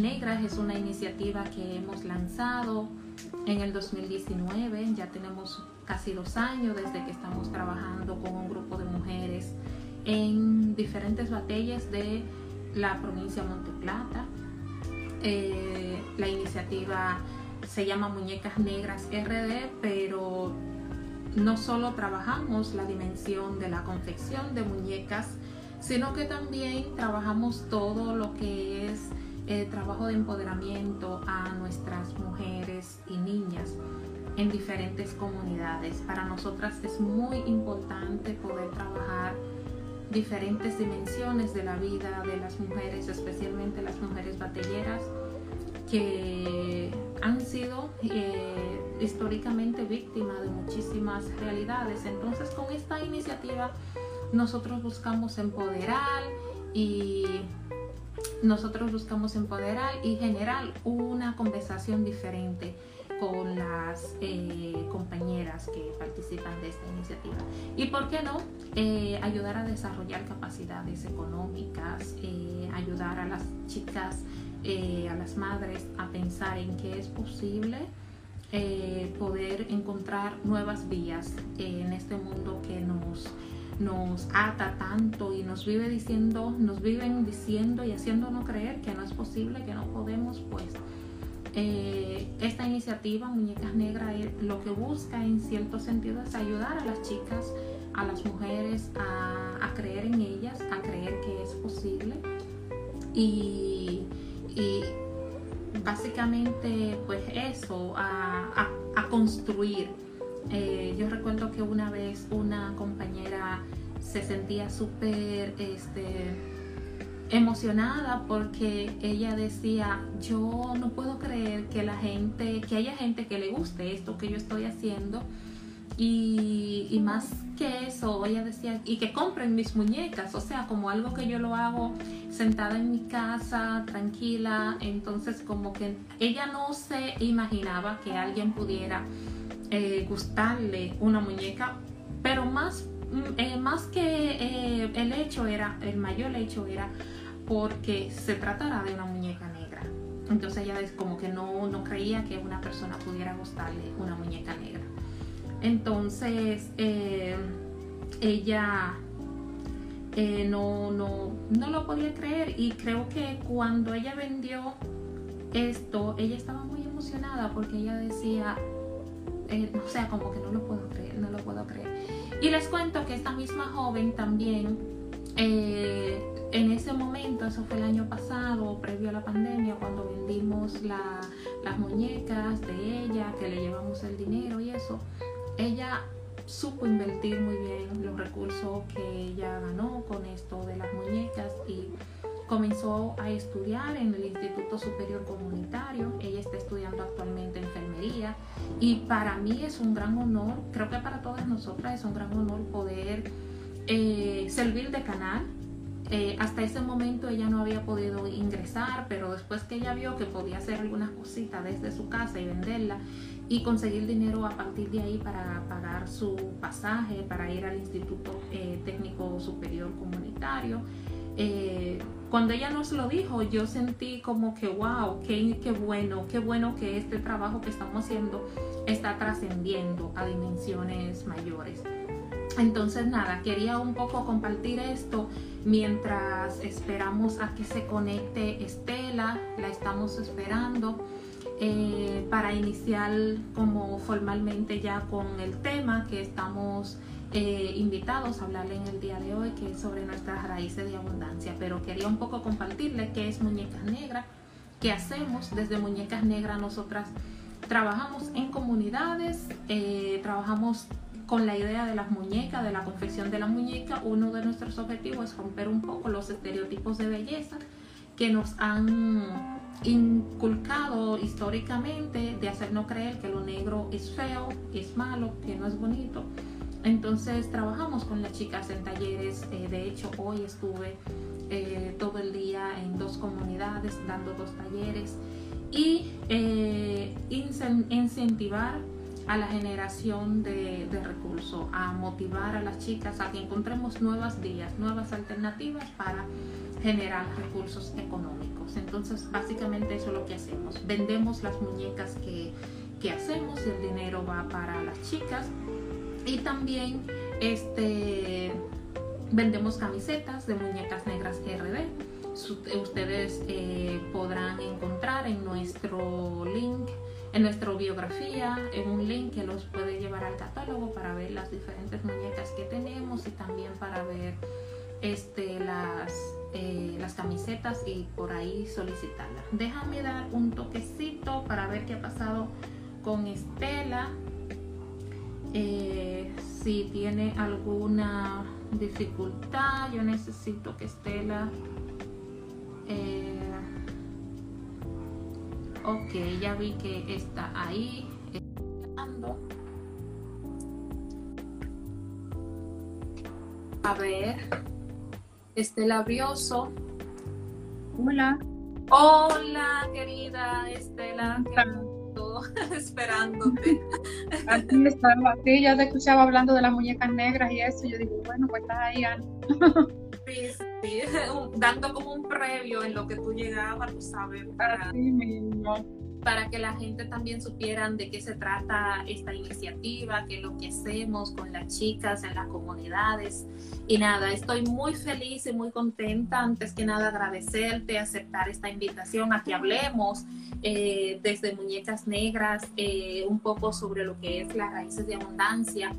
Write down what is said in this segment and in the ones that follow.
Negras es una iniciativa que hemos lanzado en el 2019, ya tenemos casi dos años desde que estamos trabajando con un grupo de mujeres en diferentes batallas de la provincia de Monteplata. Eh, la iniciativa se llama Muñecas Negras RD, pero no solo trabajamos la dimensión de la confección de muñecas, sino que también trabajamos todo lo que es el trabajo de empoderamiento a nuestras mujeres y niñas en diferentes comunidades. Para nosotras es muy importante poder trabajar diferentes dimensiones de la vida de las mujeres, especialmente las mujeres batelleras que han sido eh, históricamente víctimas de muchísimas realidades. Entonces con esta iniciativa nosotros buscamos empoderar y nosotros buscamos empoderar y generar una conversación diferente con las eh, compañeras que participan de esta iniciativa. Y por qué no, eh, ayudar a desarrollar capacidades económicas, eh, ayudar a las chicas, a las madres a pensar en que es posible poder encontrar nuevas vías en este mundo que nos nos ata tanto y nos vive diciendo, nos viven diciendo y haciéndonos creer que no es posible, que no podemos, pues eh, esta iniciativa Muñecas Negras lo que busca en cierto sentido es ayudar a las chicas, a las mujeres a, creer en ellas, a creer que es posible y, básicamente pues eso, a, construir. Eh, yo recuerdo que una vez una compañera se sentía súper este, emocionada porque ella decía, yo no puedo creer que la gente, que haya gente que le guste esto que yo estoy haciendo. Y, más que eso, ella decía, y que compren mis muñecas, o sea, como algo que yo lo hago sentada en mi casa, tranquila. Entonces, como que ella no se imaginaba que alguien pudiera eh, gustarle una muñeca, pero más, mm, eh, más que eh, el hecho era, el mayor hecho era porque se tratara de una muñeca negra. Entonces ella es como que no, no creía que una persona pudiera gustarle una muñeca negra. Entonces eh, ella eh, no, no, no lo podía creer y creo que cuando ella vendió esto, ella estaba muy emocionada porque ella decía, eh, o sea, como que no lo puedo creer, no lo puedo creer. Y les cuento que esta misma joven también eh, en ese momento, eso fue el año pasado, previo a la pandemia, cuando vendimos las muñecas de ella, que le llevamos el dinero y eso, ella supo invertir muy bien los recursos que ella ganó con esto de las muñecas y comenzó a estudiar en el Instituto Superior Comunitario. Ella está estudiando actualmente enfermería y para mí es un gran honor, creo que para todas nosotras es un gran honor poder eh, servir de canal eh, hasta ese momento ella no había podido ingresar, pero después que ella vio que podía hacer algunas cositas desde su casa y venderla y conseguir dinero a partir de ahí para pagar su pasaje, para ir al Instituto eh, Técnico Superior Comunitario. Eh, cuando ella nos lo dijo, yo sentí como que, wow, qué, qué bueno, qué bueno que este trabajo que estamos haciendo está trascendiendo a dimensiones mayores. Entonces, nada, quería un poco compartir esto mientras esperamos a que se conecte Estela, la estamos esperando eh, para iniciar como formalmente ya con el tema que estamos eh, invitados a hablarle en el día de hoy, que es sobre nuestras raíces de abundancia. Pero quería un poco compartirle qué es Muñecas Negras, qué hacemos desde Muñecas Negras nosotras. Trabajamos en comunidades, eh, trabajamos con la idea de las muñecas, de la confección de la muñeca, uno de nuestros objetivos es romper un poco los estereotipos de belleza que nos han inculcado históricamente de hacernos creer que lo negro es feo, que es malo, que no es bonito. Entonces trabajamos con las chicas en talleres, eh, de hecho hoy estuve eh, todo el día en dos comunidades dando dos talleres y eh, incentivar a la generación de, de recursos, a motivar a las chicas a que encontremos nuevas vías, nuevas alternativas para generar recursos económicos. Entonces, básicamente eso es lo que hacemos. Vendemos las muñecas que, que hacemos el dinero va para las chicas. Y también este, vendemos camisetas de muñecas negras RD. Ustedes eh, podrán encontrar en nuestro link en nuestra biografía, en un link que los puede llevar al catálogo para ver las diferentes muñecas que tenemos y también para ver este, las, eh, las camisetas y por ahí solicitarlas. Déjame dar un toquecito para ver qué ha pasado con Estela. Eh, si tiene alguna dificultad, yo necesito que Estela... Eh, Ok, ya vi que está ahí. A ver. Este labioso. Hola. Hola, querida Estela. esperándote. Aquí estaba, sí, ya te escuchaba hablando de las muñecas negras y eso. Yo digo, bueno, pues estás ahí, Ana. dando como un previo en lo que tú llegabas, tú sabes, para, para que la gente también supieran de qué se trata esta iniciativa, qué es lo que hacemos con las chicas en las comunidades. Y nada, estoy muy feliz y muy contenta, antes que nada agradecerte, aceptar esta invitación a que hablemos eh, desde Muñecas Negras eh, un poco sobre lo que es las raíces de abundancia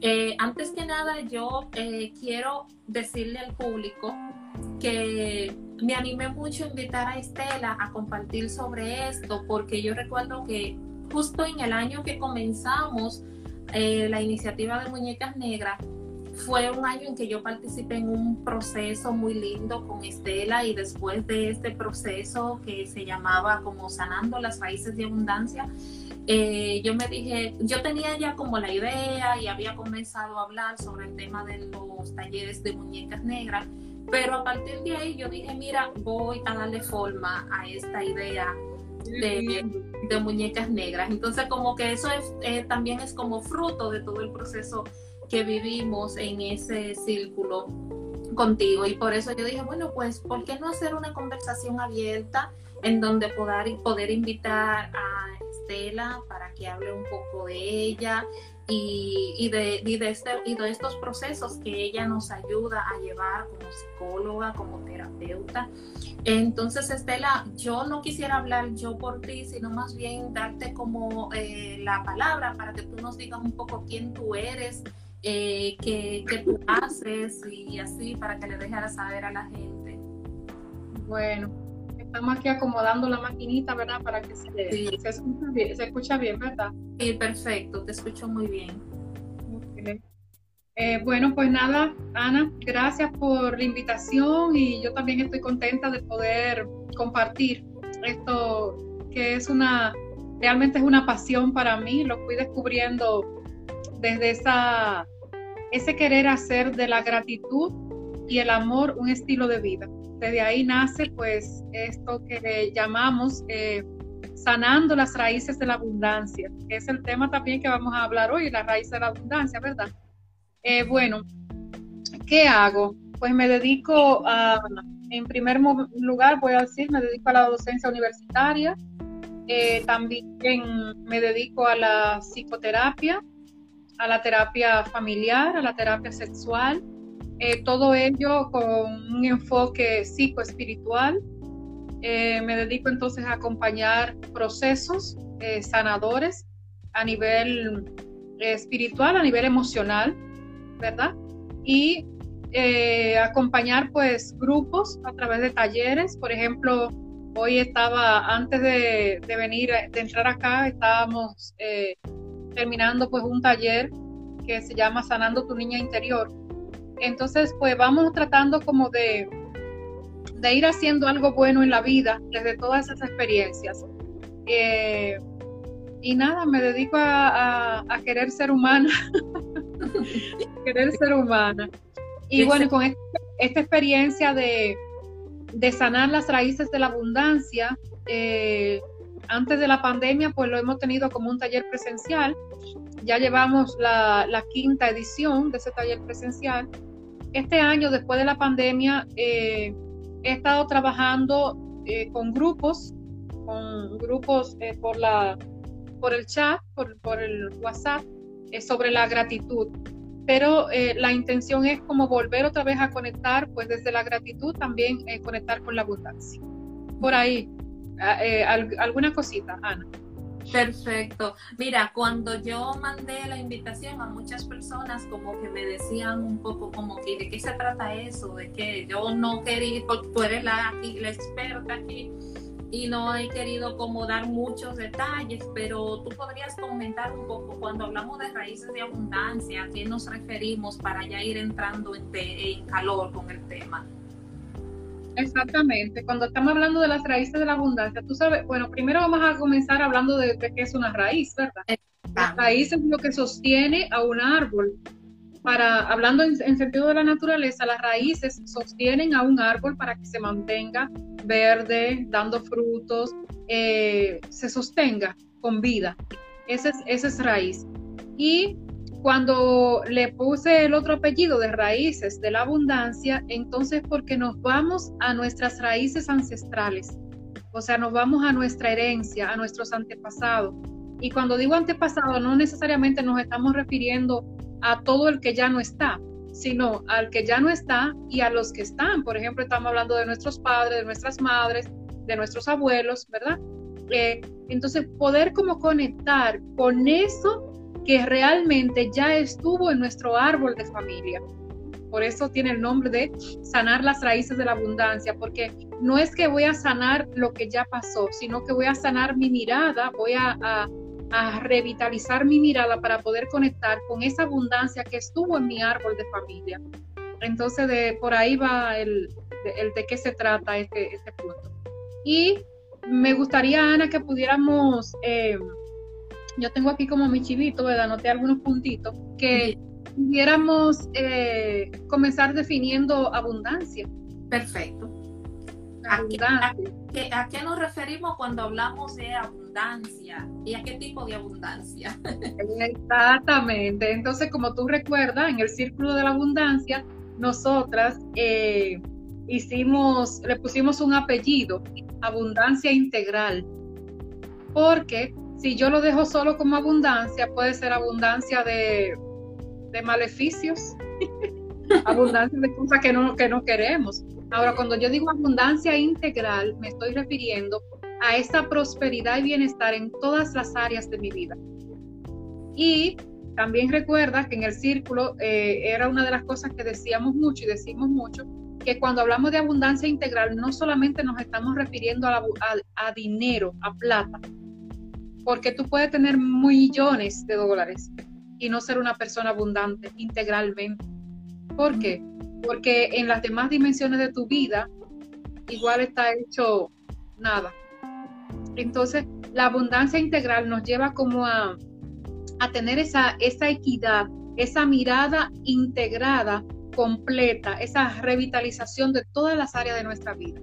eh, antes que nada, yo eh, quiero decirle al público que me animé mucho a invitar a Estela a compartir sobre esto, porque yo recuerdo que justo en el año que comenzamos eh, la iniciativa de Muñecas Negras, fue un año en que yo participé en un proceso muy lindo con Estela y después de este proceso que se llamaba como Sanando las Raíces de Abundancia, eh, yo me dije, yo tenía ya como la idea y había comenzado a hablar sobre el tema de los talleres de muñecas negras, pero a partir de ahí yo dije, mira, voy a darle forma a esta idea de, muñecas negras. Entonces como que eso es, eh, también es como fruto de todo el proceso que vivimos en ese círculo contigo y por eso yo dije, bueno, pues, ¿por qué no hacer una conversación abierta en donde poder, poder invitar a Estela para que hable un poco de ella y, de, de este, y de estos procesos que ella nos ayuda a llevar como psicóloga, como terapeuta. Entonces, Estela, yo no quisiera hablar yo por ti, sino más bien darte como eh, la palabra para que tú nos digas un poco quién tú eres, eh, qué, qué, tú haces y así para que le dejaras saber a la gente. Bueno, estamos aquí acomodando la maquinita, ¿verdad? Para que se, se, escucha, bien, ¿verdad? Sí, perfecto, te escucho muy bien. Eh, bueno, pues nada, Ana, gracias por la invitación y yo también estoy contenta de poder compartir esto que es una, realmente es una pasión para mí, lo fui descubriendo desde esa, ese querer hacer de la gratitud y el amor un estilo de vida desde ahí nace pues esto que llamamos eh, sanando las raíces de la abundancia, es el tema también que vamos a hablar hoy, la raíz de la abundancia, ¿verdad? Eh, bueno, ¿qué hago? Pues me dedico a, en primer lugar voy a decir, me dedico a la docencia universitaria, eh, también me dedico a la psicoterapia, a la terapia familiar, a la terapia sexual, eh, todo ello con un enfoque psicoespiritual. Eh, me dedico entonces a acompañar procesos eh, sanadores a nivel espiritual, a nivel emocional, ¿verdad? Y acompañar pues grupos a través de talleres. Por ejemplo, hoy estaba, antes de, de venir, de entrar acá, estábamos terminando pues un taller que se llama Sanando tu niña interior entonces, pues vamos tratando como de, de ir haciendo algo bueno en la vida desde todas esas experiencias. Eh, y nada, me dedico a, querer ser humana, querer ser humana. Y bueno, con esta, experiencia de, sanar las raíces de la abundancia, eh, antes de la pandemia, pues lo hemos tenido como un taller presencial. Ya llevamos la, quinta edición de ese taller presencial. Este año, después de la pandemia, eh, he estado trabajando eh, con grupos, con grupos eh, por, la, por el chat, por, por el WhatsApp, sobre la gratitud pero la intención es como volver otra vez a conectar, pues desde la gratitud también conectar con la abundancia. Por ahí, Ah, eh, alguna cosita, Ana. Perfecto. Mira, cuando yo mandé la invitación a muchas personas como que me decían un poco como que de qué se trata eso, de que yo no quería, porque tú eres la, la experta aquí y no he querido como dar muchos detalles, pero tú podrías comentar un poco cuando hablamos de raíces de abundancia, a qué nos referimos para ya ir entrando en, en calor con el tema. Exactamente. Cuando estamos hablando de las raíces de la abundancia, tú sabes, bueno, primero vamos a comenzar hablando de, qué es una raíz, ¿verdad? La raíz es lo que sostiene a un árbol. Para, hablando en, sentido de la naturaleza, las raíces sostienen a un árbol para que se mantenga verde, dando frutos, eh, se sostenga con vida. Esa es, esa es raíz. Y cuando le puse el otro apellido de raíces de la abundancia, entonces porque nos vamos a nuestras raíces ancestrales, o sea, nos vamos a nuestra herencia, a nuestros antepasados. Y cuando digo antepasado, no necesariamente nos estamos refiriendo a todo el que ya no está, sino al que ya no está y a los que están. Por ejemplo, estamos hablando de nuestros padres, de nuestras madres, de nuestros abuelos, ¿verdad? Eh, entonces, poder como conectar con eso que realmente ya estuvo en nuestro árbol de familia. Por eso tiene el nombre de sanar las raíces de la abundancia, porque no es que voy a sanar lo que ya pasó, sino que voy a sanar mi mirada, voy a, revitalizar mi mirada para poder conectar con esa abundancia que estuvo en mi árbol de familia. Entonces, de, por ahí va el, de, qué se trata este, este punto. Y me gustaría, Ana, que pudiéramos eh, yo tengo aquí como mi chivito, ¿verdad? Anoté algunos puntitos, que pudiéramos eh, comenzar definiendo abundancia. Perfecto. ¿A qué, nos referimos cuando hablamos de abundancia? ¿Y a qué tipo de abundancia? Exactamente. Entonces, como tú recuerdas, en el círculo de la abundancia, nosotras eh, hicimos, le pusimos un apellido, abundancia integral, porque si yo lo dejo solo como abundancia, puede ser abundancia de, maleficios, abundancia de cosas que no, que no queremos. Ahora, cuando yo digo abundancia integral, me estoy refiriendo a esa prosperidad y bienestar en todas las áreas de mi vida. Y también recuerda que en el círculo eh, era una de las cosas que decíamos mucho y decimos mucho, que cuando hablamos de abundancia integral no solamente nos estamos refiriendo a dinero, a plata, porque tú puedes tener millones de dólares y no ser una persona abundante integralmente. ¿Por qué? Porque en las demás dimensiones de tu vida igual está hecho nada. Entonces, la abundancia integral nos lleva como a, a tener esa, esa equidad, esa mirada integrada, completa, esa revitalización de todas las áreas de nuestra vida.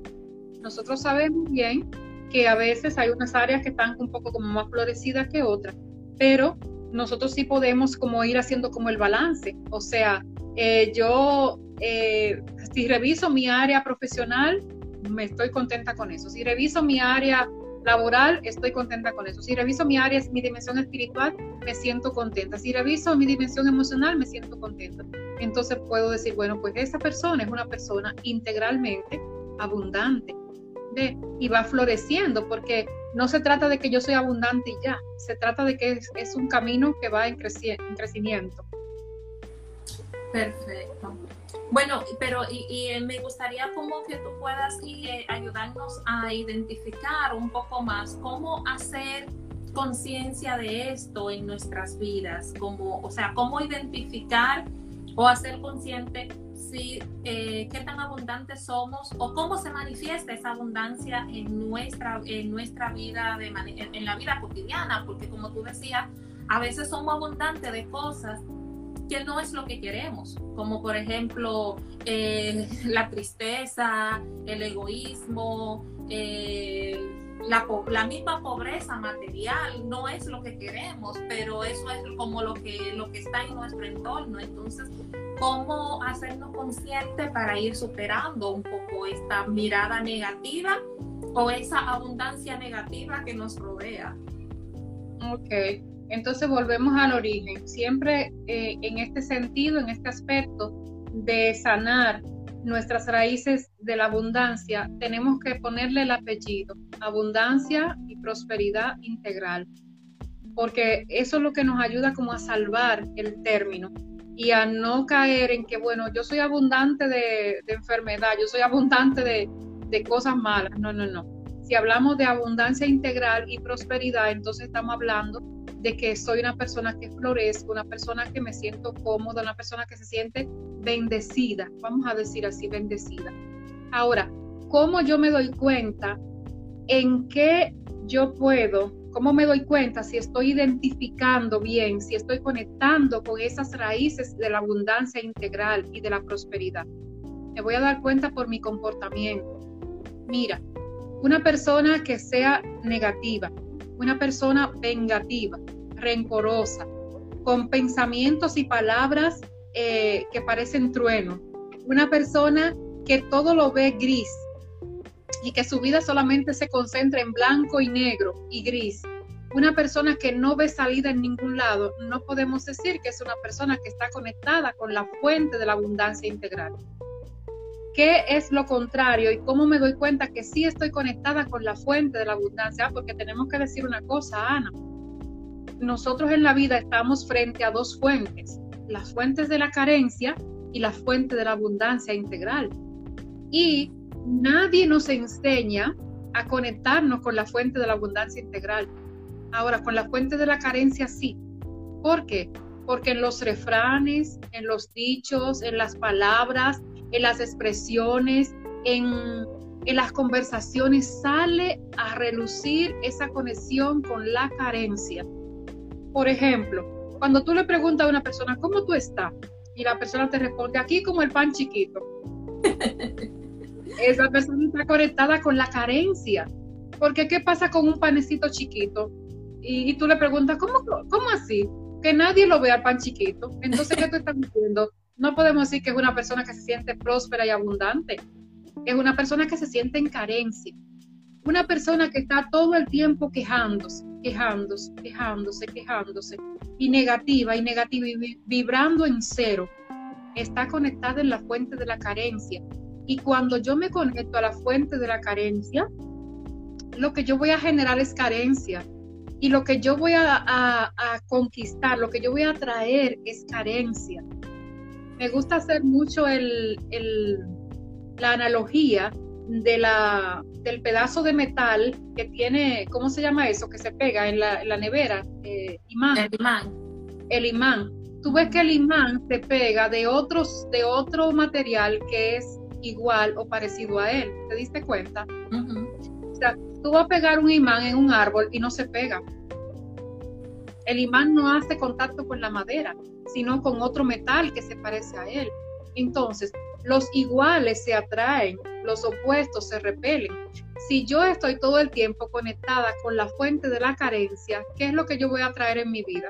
Nosotros sabemos bien que a veces hay unas áreas que están un poco como más florecidas que otras, pero nosotros sí podemos como ir haciendo como el balance. O sea, eh, yo eh, si reviso mi área profesional, me estoy contenta con eso. Si reviso mi área laboral, estoy contenta con eso. Si reviso mi área, mi dimensión espiritual, me siento contenta. Si reviso mi dimensión emocional, me siento contenta. Entonces puedo decir, bueno, pues esa persona es una persona integralmente abundante y va floreciendo, porque no se trata de que yo soy abundante y ya, se trata de que es, un camino que va en, crecimiento. Perfecto. Bueno, pero y, me gustaría como que tú puedas eh, ayudarnos a identificar un poco más cómo hacer conciencia de esto en nuestras vidas, como, o sea, cómo identificar o hacer consciente eh, qué tan abundantes somos o cómo se manifiesta esa abundancia en nuestra, en nuestra vida, de en la vida cotidiana, porque como tú decías, a veces somos abundantes de cosas que no es lo que queremos, como por ejemplo eh, la tristeza, el egoísmo, eh, la, la, misma pobreza material no es lo que queremos, pero eso es como lo que, lo que está en nuestro entorno. Entonces, ¿cómo hacernos conscientes para ir superando un poco esta mirada negativa o esa abundancia negativa que nos rodea? Ok, entonces volvemos al origen. Siempre eh, en este sentido, en este aspecto de sanar nuestras raíces de la abundancia, tenemos que ponerle el apellido, abundancia y prosperidad integral, porque eso es lo que nos ayuda como a salvar el término y a no caer en que, bueno, yo soy abundante de, enfermedad, yo soy abundante de, de cosas malas. No, no, no. Si hablamos de abundancia integral y prosperidad, entonces estamos hablando de que soy una persona que florezco, una persona que me siento cómoda, una persona que se siente bendecida, vamos a decir así, bendecida. Ahora, ¿cómo yo me doy cuenta en qué yo puedo, cómo me doy cuenta si estoy identificando bien, si estoy conectando con esas raíces de la abundancia integral y de la prosperidad? Me voy a dar cuenta por mi comportamiento. Mira, una persona que sea negativa, una persona vengativa, rencorosa, con pensamientos y palabras eh, que parecen trueno, una persona que todo lo ve gris y que su vida solamente se concentra en blanco y negro y gris, una persona que no ve salida en ningún lado, no podemos decir que es una persona que está conectada con la fuente de la abundancia integral. ¿Qué es lo contrario y cómo me doy cuenta que sí estoy conectada con la fuente de la abundancia? Porque tenemos que decir una cosa, Ana. Nosotros en la vida estamos frente a dos fuentes, las fuentes de la carencia y la fuente de la abundancia integral. Y nadie nos enseña a conectarnos con la fuente de la abundancia integral. Ahora, con la fuente de la carencia sí. ¿Por qué? Porque en los refranes, en los dichos, en las palabras, en las expresiones, en, las conversaciones, sale a relucir esa conexión con la carencia. Por ejemplo, cuando tú le preguntas a una persona, ¿cómo tú estás? Y la persona te responde, aquí como el pan chiquito. Esa persona está conectada con la carencia. Porque ¿qué pasa con un panecito chiquito? Y, tú le preguntas, ¿cómo, ¿cómo así? Que nadie lo vea al pan chiquito. Entonces, ¿qué tú estás diciendo? no podemos decir que es una persona que se siente próspera y abundante. Es una persona que se siente en carencia. Una persona que está todo el tiempo quejándose, quejándose, quejándose, quejándose, y negativa, y negativa, y vibrando en cero, está conectada en la fuente de la carencia. Y cuando yo me conecto a la fuente de la carencia, lo que yo voy a generar es carencia. Y lo que yo voy a, conquistar, lo que yo voy a traer es carencia me gusta hacer mucho el, la analogía de la, del pedazo de metal que tiene, ¿cómo se llama eso? Que se pega en la, nevera, eh, imán. El imán. El imán. Tú ves que el imán se pega de, otros, de otro material que es igual o parecido a él. ¿Te diste cuenta? O sea, tú vas a pegar un imán en un árbol y no se pega. El imán no hace contacto con la madera sino con otro metal que se parece a él. Entonces, los iguales se atraen, los opuestos se repelen. Si yo estoy todo el tiempo conectada con la fuente de la carencia, ¿qué es lo que yo voy a traer en mi vida?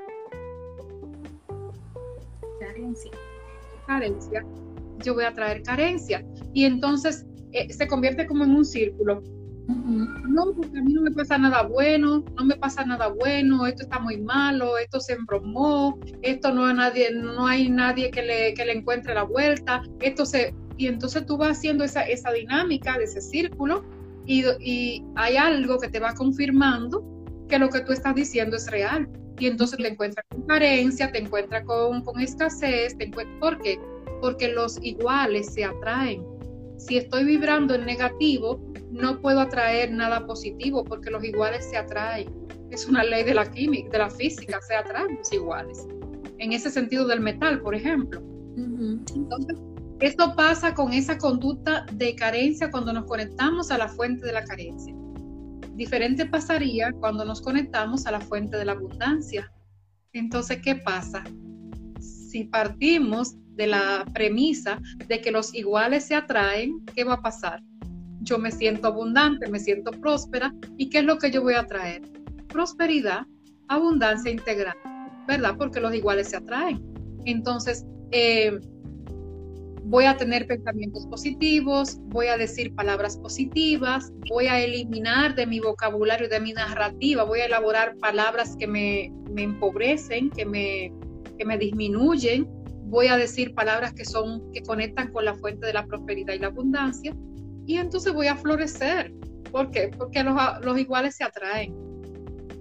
Carencia. Carencia. Yo voy a traer carencia. Y entonces eh, se convierte como en un círculo. No, porque a mí no me pasa nada bueno, no me pasa nada bueno, esto está muy malo, esto se embromó, esto no hay nadie, no hay nadie que le, que le encuentre la vuelta, esto se, y entonces tú vas haciendo esa, esa dinámica de ese círculo y, y hay algo que te va confirmando que lo que tú estás diciendo es real. Y entonces te encuentras con carencia, te encuentras con, con escasez, te encuentras, ¿por qué? Porque los iguales se atraen. Si estoy vibrando en negativo, no puedo atraer nada positivo porque los iguales se atraen. Es una ley de la química, de la física, se atraen los iguales. En ese sentido del metal, por ejemplo. Entonces, esto pasa con esa conducta de carencia cuando nos conectamos a la fuente de la carencia. Diferente pasaría cuando nos conectamos a la fuente de la abundancia. Entonces, ¿qué pasa? Si partimos de la premisa de que los iguales se atraen, ¿qué va a pasar? yo me siento abundante, me siento próspera. ¿Y qué es lo que yo voy a traer? Prosperidad, abundancia integral, ¿verdad? Porque los iguales se atraen. Entonces, eh, voy a tener pensamientos positivos, voy a decir palabras positivas, voy a eliminar de mi vocabulario, de mi narrativa, voy a elaborar palabras que me, me empobrecen, que me, que me disminuyen, voy a decir palabras que son, que conectan con la fuente de la prosperidad y la abundancia, y entonces voy a florecer. ¿Por qué? Porque los, los iguales se atraen.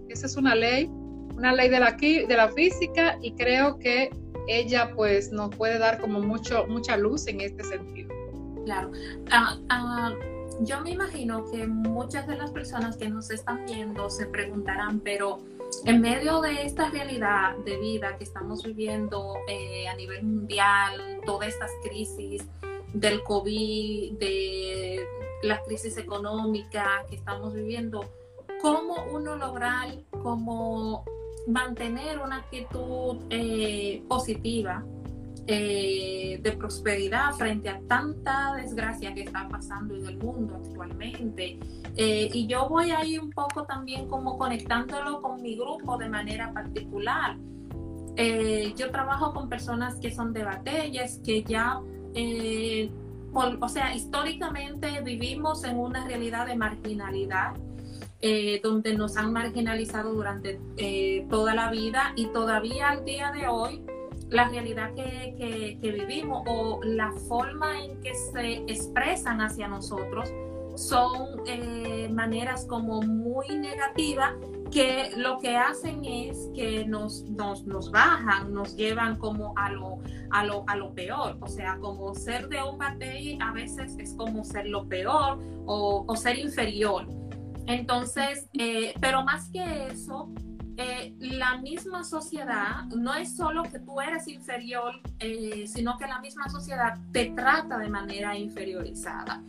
Esa es una ley, una ley de la, de la física, y creo que ella pues nos puede dar como mucho, mucha luz en este sentido. Claro. Ah, ah, yo me imagino que muchas de las personas que nos están viendo se preguntarán, pero en medio de esta realidad de vida que estamos viviendo eh, a nivel mundial, todas estas crisis del COVID, de la crisis económica que estamos viviendo, ¿cómo uno lograr como mantener una actitud eh, positiva eh, de prosperidad frente a tanta desgracia que está pasando en el mundo actualmente. Eh, y yo voy ahí un poco también como conectándolo con mi grupo de manera particular. yo trabajo con personas que son de batallas, que ya, o sea, históricamente vivimos en una realidad de marginalidad eh, donde nos han marginalizado durante eh, toda la vida y todavía al día de hoy la realidad que, vivimos o la forma en que se expresan hacia nosotros son eh, maneras como muy negativas que lo que hacen es que nos, nos, bajan, nos llevan como a lo, a, lo, a lo peor. O sea, como ser de un batey a veces es como ser lo peor o, o ser inferior. Entonces, eh, pero más que eso, eh, la misma sociedad no es solo que tú eres inferior, eh, sino que la misma sociedad te trata de manera inferiorizada.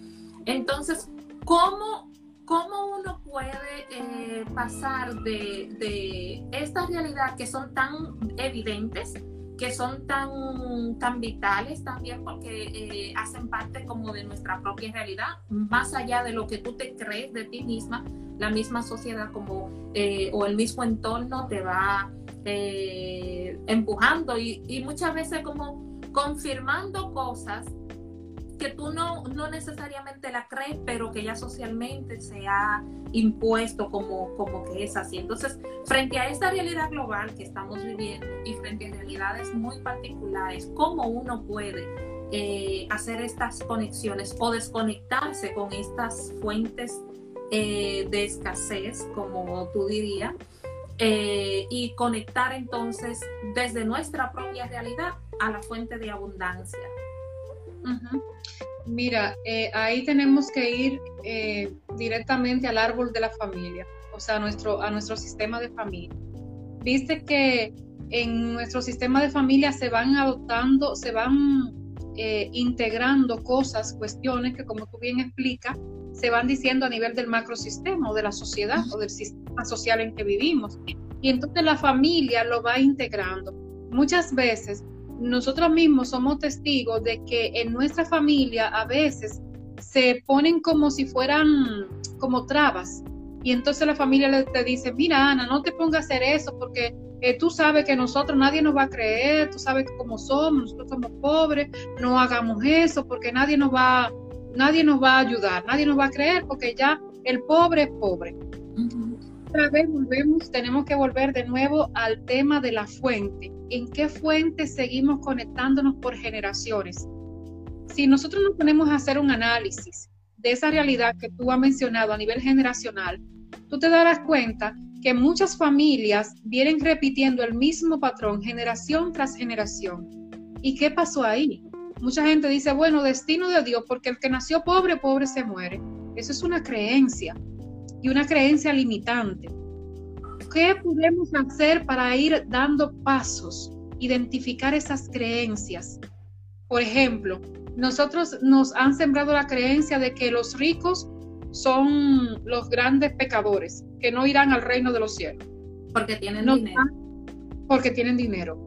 Entonces, ¿cómo, cómo uno puede pasar de, de esta realidad que son tan evidentes? Que son tan, tan vitales también porque eh, hacen parte como de nuestra propia realidad, más allá de lo que tú te crees de ti misma, la misma sociedad como eh, o el mismo entorno te va eh, empujando y, y muchas veces como confirmando cosas que tú no, no necesariamente la crees, pero que ya socialmente se ha impuesto como, como que es así. Entonces, frente a esta realidad global que estamos viviendo y frente a realidades muy particulares, ¿cómo uno puede eh, hacer estas conexiones o desconectarse con estas fuentes eh, de escasez, como tú dirías? Eh, y conectar entonces desde nuestra propia realidad a la fuente de abundancia. Mira, eh, ahí tenemos que ir eh, directamente al árbol de la familia, o sea, a nuestro, a nuestro sistema de familia. Viste que en nuestro sistema de familia se van adoptando, se van eh, integrando cosas, cuestiones que, como tú bien explicas, se van diciendo a nivel del macrosistema o de la sociedad o del sistema social en que vivimos. Y entonces la familia lo va integrando. Muchas veces nosotros mismos somos testigos de que en nuestra familia a veces se ponen como si fueran como trabas. Y entonces la familia le te dice, mira Ana, no te pongas a hacer eso porque eh, tú sabes que nosotros nadie nos va a creer, tú sabes como somos, nosotros somos pobres, no hagamos eso porque nadie nos va, nadie nos va a ayudar, nadie nos va a creer porque ya el pobre es pobre. Otra vez volvemos, tenemos que volver de nuevo al tema de la fuente en qué fuente seguimos conectándonos por generaciones. Si nosotros nos ponemos a hacer un análisis de esa realidad que tú has mencionado a nivel generacional, tú te darás cuenta que muchas familias vienen repitiendo el mismo patrón generación tras generación. ¿Y qué pasó ahí? Mucha gente dice, bueno, destino de Dios, porque el que nació pobre, pobre se muere. Eso es una creencia y una creencia limitante. ¿Qué podemos hacer para ir dando pasos, identificar esas creencias? Por ejemplo, nosotros nos han sembrado la creencia de que los ricos son los grandes pecadores, que no irán al reino de los cielos. Porque tienen dinero. porque tienen dinero.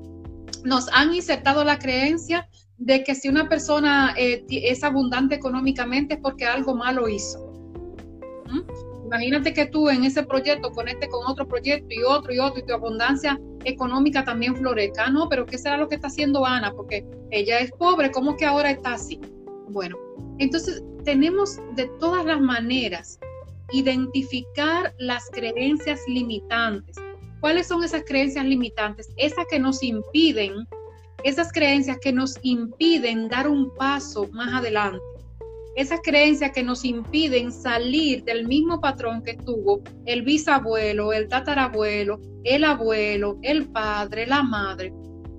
Nos han insertado la creencia de que si una persona eh, es abundante económicamente es porque algo malo hizo. ¿Mm? Imagínate que tú en ese proyecto conectes con otro proyecto y otro y otro y tu abundancia económica también florezca. No, pero ¿qué será lo que está haciendo Ana? Porque ella es pobre, ¿cómo que ahora está así? Bueno, entonces tenemos de todas las maneras identificar las creencias limitantes. ¿Cuáles son esas creencias limitantes? Esas que nos impiden esas creencias que nos impiden dar un paso más adelante, esas creencias que nos impiden salir del mismo patrón que tuvo el bisabuelo, el tatarabuelo, el abuelo, el padre, la madre.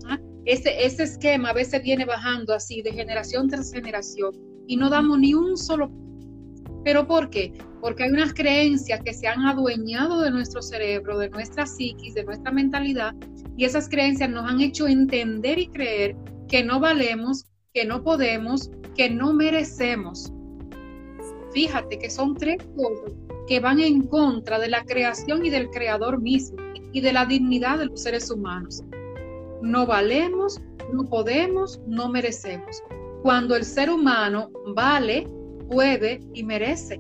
¿ah? Ese, ese esquema a veces viene bajando así de generación tras generación y no damos ni un solo ¿Pero por qué? Porque hay unas creencias que se han adueñado de nuestro cerebro, de nuestra psiquis, de nuestra mentalidad, y esas creencias nos han hecho entender y creer que no valemos, que no podemos, que no merecemos. Fíjate que son tres cosas que van en contra de la creación y del creador mismo y de la dignidad de los seres humanos. No valemos, no podemos, no merecemos. Cuando el ser humano vale, puede y merece.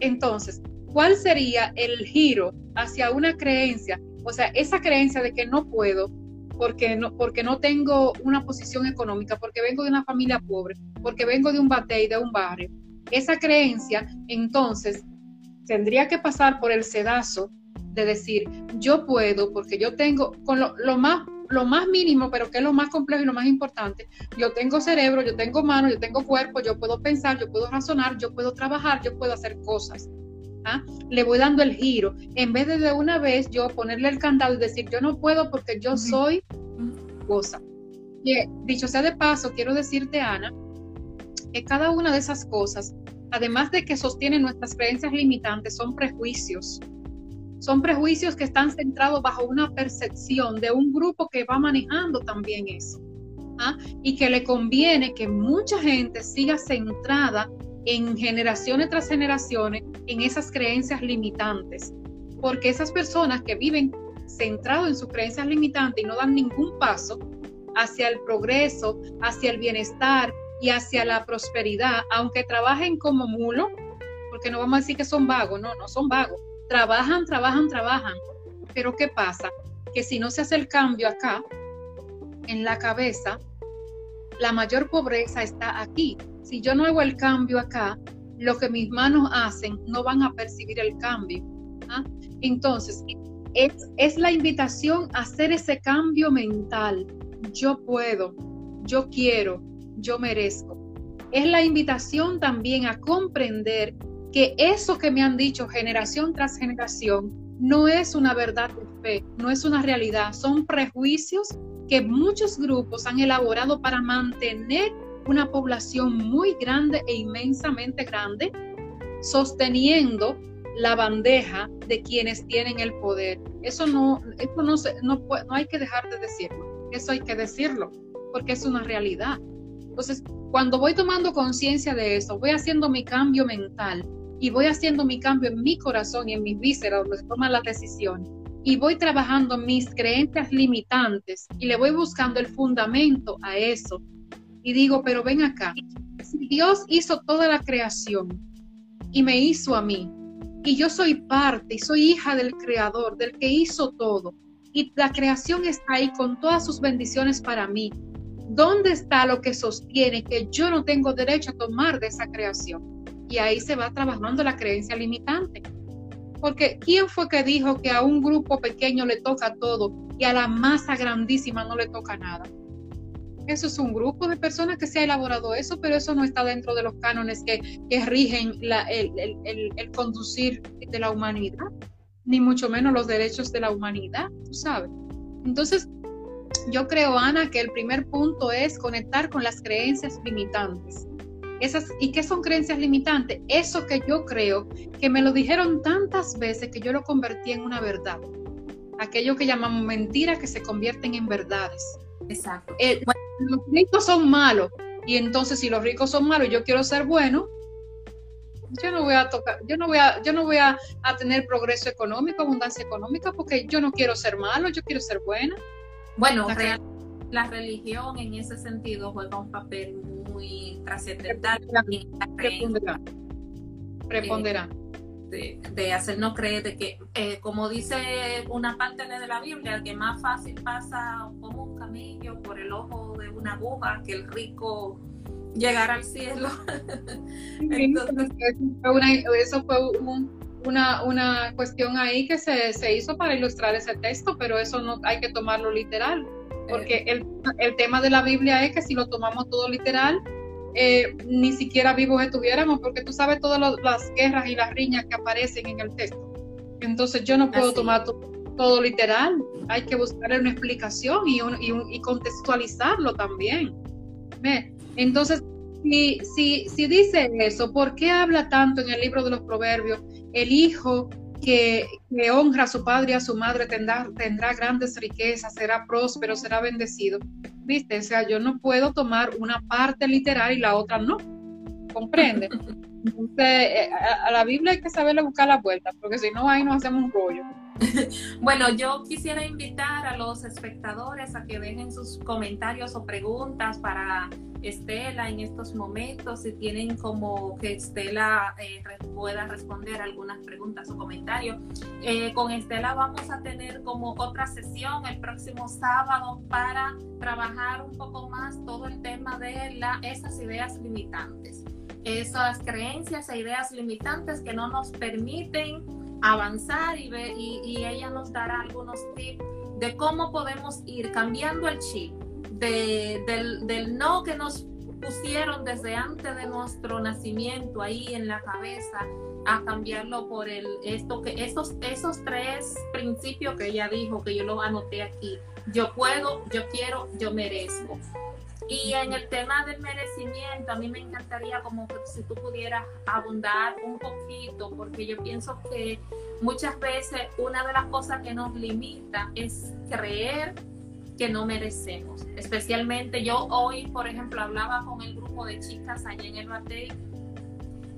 Entonces, ¿cuál sería el giro hacia una creencia? O sea, esa creencia de que no puedo porque no, porque no tengo una posición económica, porque vengo de una familia pobre, porque vengo de un batey, de un barrio. Esa creencia, entonces, tendría que pasar por el sedazo de decir, yo puedo, porque yo tengo, con lo, lo más lo más mínimo, pero que es lo más complejo y lo más importante. Yo tengo cerebro, yo tengo mano, yo tengo cuerpo, yo puedo pensar, yo puedo razonar, yo puedo trabajar, yo puedo hacer cosas. ¿Ah? Le voy dando el giro. En vez de de una vez yo ponerle el candado y decir, yo no puedo porque yo soy cosa. Y, dicho sea de paso, quiero decirte, Ana, que cada una de esas cosas, además de que sostienen nuestras creencias limitantes, son prejuicios son prejuicios que están centrados bajo una percepción de un grupo que va manejando también eso. ¿ah? Y que le conviene que mucha gente siga centrada en generaciones tras generaciones en esas creencias limitantes. Porque esas personas que viven centrados en sus creencias limitantes y no dan ningún paso hacia el progreso, hacia el bienestar y hacia la prosperidad, aunque trabajen como mulo, porque no vamos a decir que son vagos, no, no son vagos, trabajan, trabajan, trabajan. Pero ¿qué pasa? Que si no se hace el cambio acá, en la cabeza, la mayor pobreza está aquí. Si yo no hago el cambio acá, lo que mis manos hacen no van a percibir el cambio. ¿ah? Entonces, es, es la invitación a hacer ese cambio mental. Yo puedo, yo quiero, yo merezco. Es la invitación también a comprender que eso que me han dicho generación tras generación no es una verdad de fe, no es una realidad, son prejuicios que muchos grupos han elaborado para mantener una población muy grande e inmensamente grande, sosteniendo la bandeja de quienes tienen el poder. Eso no, eso no, no, no hay que dejar de decirlo, eso hay que decirlo, porque es una realidad. Entonces, cuando voy tomando conciencia de eso, voy haciendo mi cambio mental, y voy haciendo mi cambio en mi corazón y en mis vísceras donde se toman las decisiones y voy trabajando mis creencias limitantes y le voy buscando el fundamento a eso y digo, pero ven acá, si Dios hizo toda la creación y me hizo a mí y yo soy parte y soy hija del creador, del que hizo todo y la creación está ahí con todas sus bendiciones para mí, ¿dónde está lo que sostiene que yo no tengo derecho a tomar de esa creación? y ahí se va trabajando la creencia limitante. Porque ¿quién fue que dijo que a un grupo pequeño le toca todo y a la masa grandísima no le toca nada? Eso es un grupo de personas que se ha elaborado eso, pero eso no está dentro de los cánones que, rigen el, conducir de la humanidad, ni mucho menos los derechos de la humanidad, tú sabes. Entonces, yo creo, Ana, que el primer punto es conectar con las creencias limitantes. ¿Y qué son creencias limitantes? Eso que yo creo, que me lo dijeron tantas veces que yo lo convertí en una verdad. Aquello que llamamos mentiras que se convierten en verdades. Exacto. Eh, los ricos son malos. Y entonces, si los ricos son malos, yo quiero ser bueno, yo no voy a tocar, yo no voy a, yo no voy a, tener progreso económico, abundancia económica, porque yo no quiero ser malo, yo quiero ser buena. Bueno, la religión en ese sentido juega un papel muy trascendental. Preponderante. Eh, de, hacernos creer de que, eh, como dice una parte de la Biblia, que más fácil pasa como un camello por el ojo de una aguja que el rico llegar al cielo. eso fue una, una, cuestión ahí que se, se, hizo para ilustrar ese texto, pero eso no hay que tomarlo literal, porque el, el tema de la Biblia es que si lo tomamos todo literal, eh, ni siquiera vivos estuviéramos, porque tú sabes todas las guerras y las riñas que aparecen en el texto. Entonces yo no puedo tomar todo literal, hay que buscar una explicación y, y, contextualizarlo también. Entonces, si, si, si dice eso, ¿por qué habla tanto en el libro de los proverbios? El hijo que, honra a su padre y a su madre tendrá, tendrá grandes riquezas, será próspero, será bendecido. ¿Viste? O sea, yo no puedo tomar una parte literal y la otra no. ¿Comprende? Entonces, eh, a, la Biblia hay que saberle buscar la vuelta, porque si no, ahí nos hacemos un rollo. Bueno, yo quisiera invitar a los espectadores a que dejen sus comentarios o preguntas para Estela en estos momentos, si tienen como que Estela eh, pueda responder algunas preguntas o comentarios. Eh, con Estela vamos a tener como otra sesión el próximo sábado para trabajar un poco más todo el tema de la, esas ideas limitantes, esas creencias e ideas limitantes que no nos permiten avanzar y, y, y ella nos dará algunos tips de cómo podemos ir cambiando el chip del, no que nos pusieron desde antes de nuestro nacimiento ahí en la cabeza a cambiarlo por el esto que esos esos tres principios que ella dijo que yo los anoté aquí. Yo puedo yo quiero yo merezco y en el tema del merecimiento a mí me encantaría como si tú pudieras abundar un poquito porque yo pienso que muchas veces una de las cosas que nos limita es creer que no merecemos. Especialmente yo hoy, por ejemplo, hablaba con el grupo de chicas allá en el Batey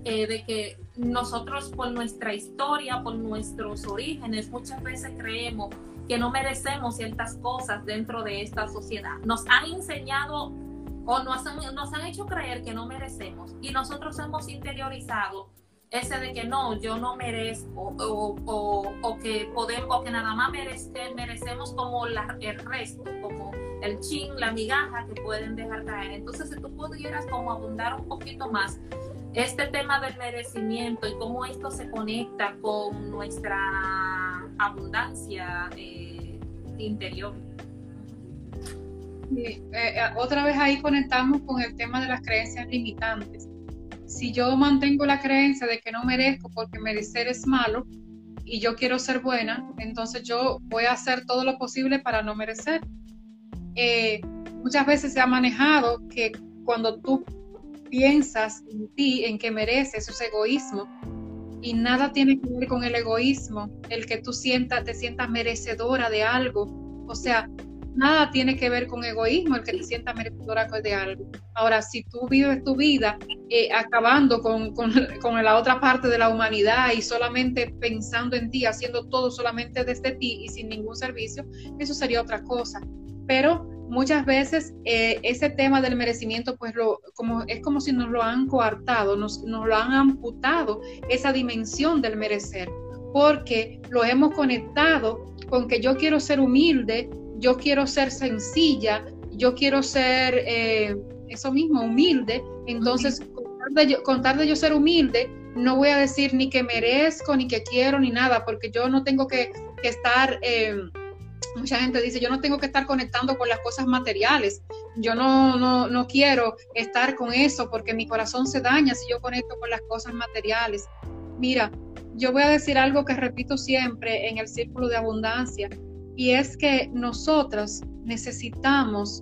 eh, de que nosotros por nuestra historia, por nuestros orígenes, muchas veces creemos que no merecemos ciertas cosas dentro de esta sociedad. Nos han enseñado o nos han, nos han hecho creer que no merecemos y nosotros hemos interiorizado ese de que no, yo no merezco o, que podemos, o que nada más merecemos como la, el resto, como el chin, la migaja que pueden dejar caer. Entonces, si tú pudieras como abundar un poquito más este tema del merecimiento y cómo esto se conecta con nuestra abundancia eh, interior. Eh, eh, otra vez ahí conectamos con el tema de las creencias limitantes si yo mantengo la creencia de que no merezco porque merecer es malo y yo quiero ser buena, entonces yo voy a hacer todo lo posible para no merecer. Muchas veces se ha manejado que cuando tú piensas en ti, en que mereces, eso es egoísmo. Y nada tiene que ver con el egoísmo, el que tú sientas, te sientas merecedora de algo. O sea, nada tiene que ver con egoísmo, el que te sienta merecedora de algo. Ahora, si tú vives tu vida eh, acabando con, con, la otra parte de la humanidad y solamente pensando en ti, haciendo todo solamente desde ti y sin ningún servicio, eso sería otra cosa. Pero muchas veces eh, ese tema del merecimiento, pues lo, como, es como si nos lo han coartado, nos, nos lo han amputado, esa dimensión del merecer, porque lo hemos conectado con que yo quiero ser humilde, yo quiero ser sencilla, yo quiero ser eh, eso mismo, humilde, entonces contar de, yo, ser humilde, no voy a decir ni que merezco, ni que quiero, ni nada, porque yo no tengo que, estar, eh, mucha gente dice, yo no tengo que estar conectando con las cosas materiales, yo no, no, no quiero estar con eso porque mi corazón se daña si yo conecto con las cosas materiales. Mira, yo voy a decir algo que repito siempre en el círculo de abundancia y es que nosotros necesitamos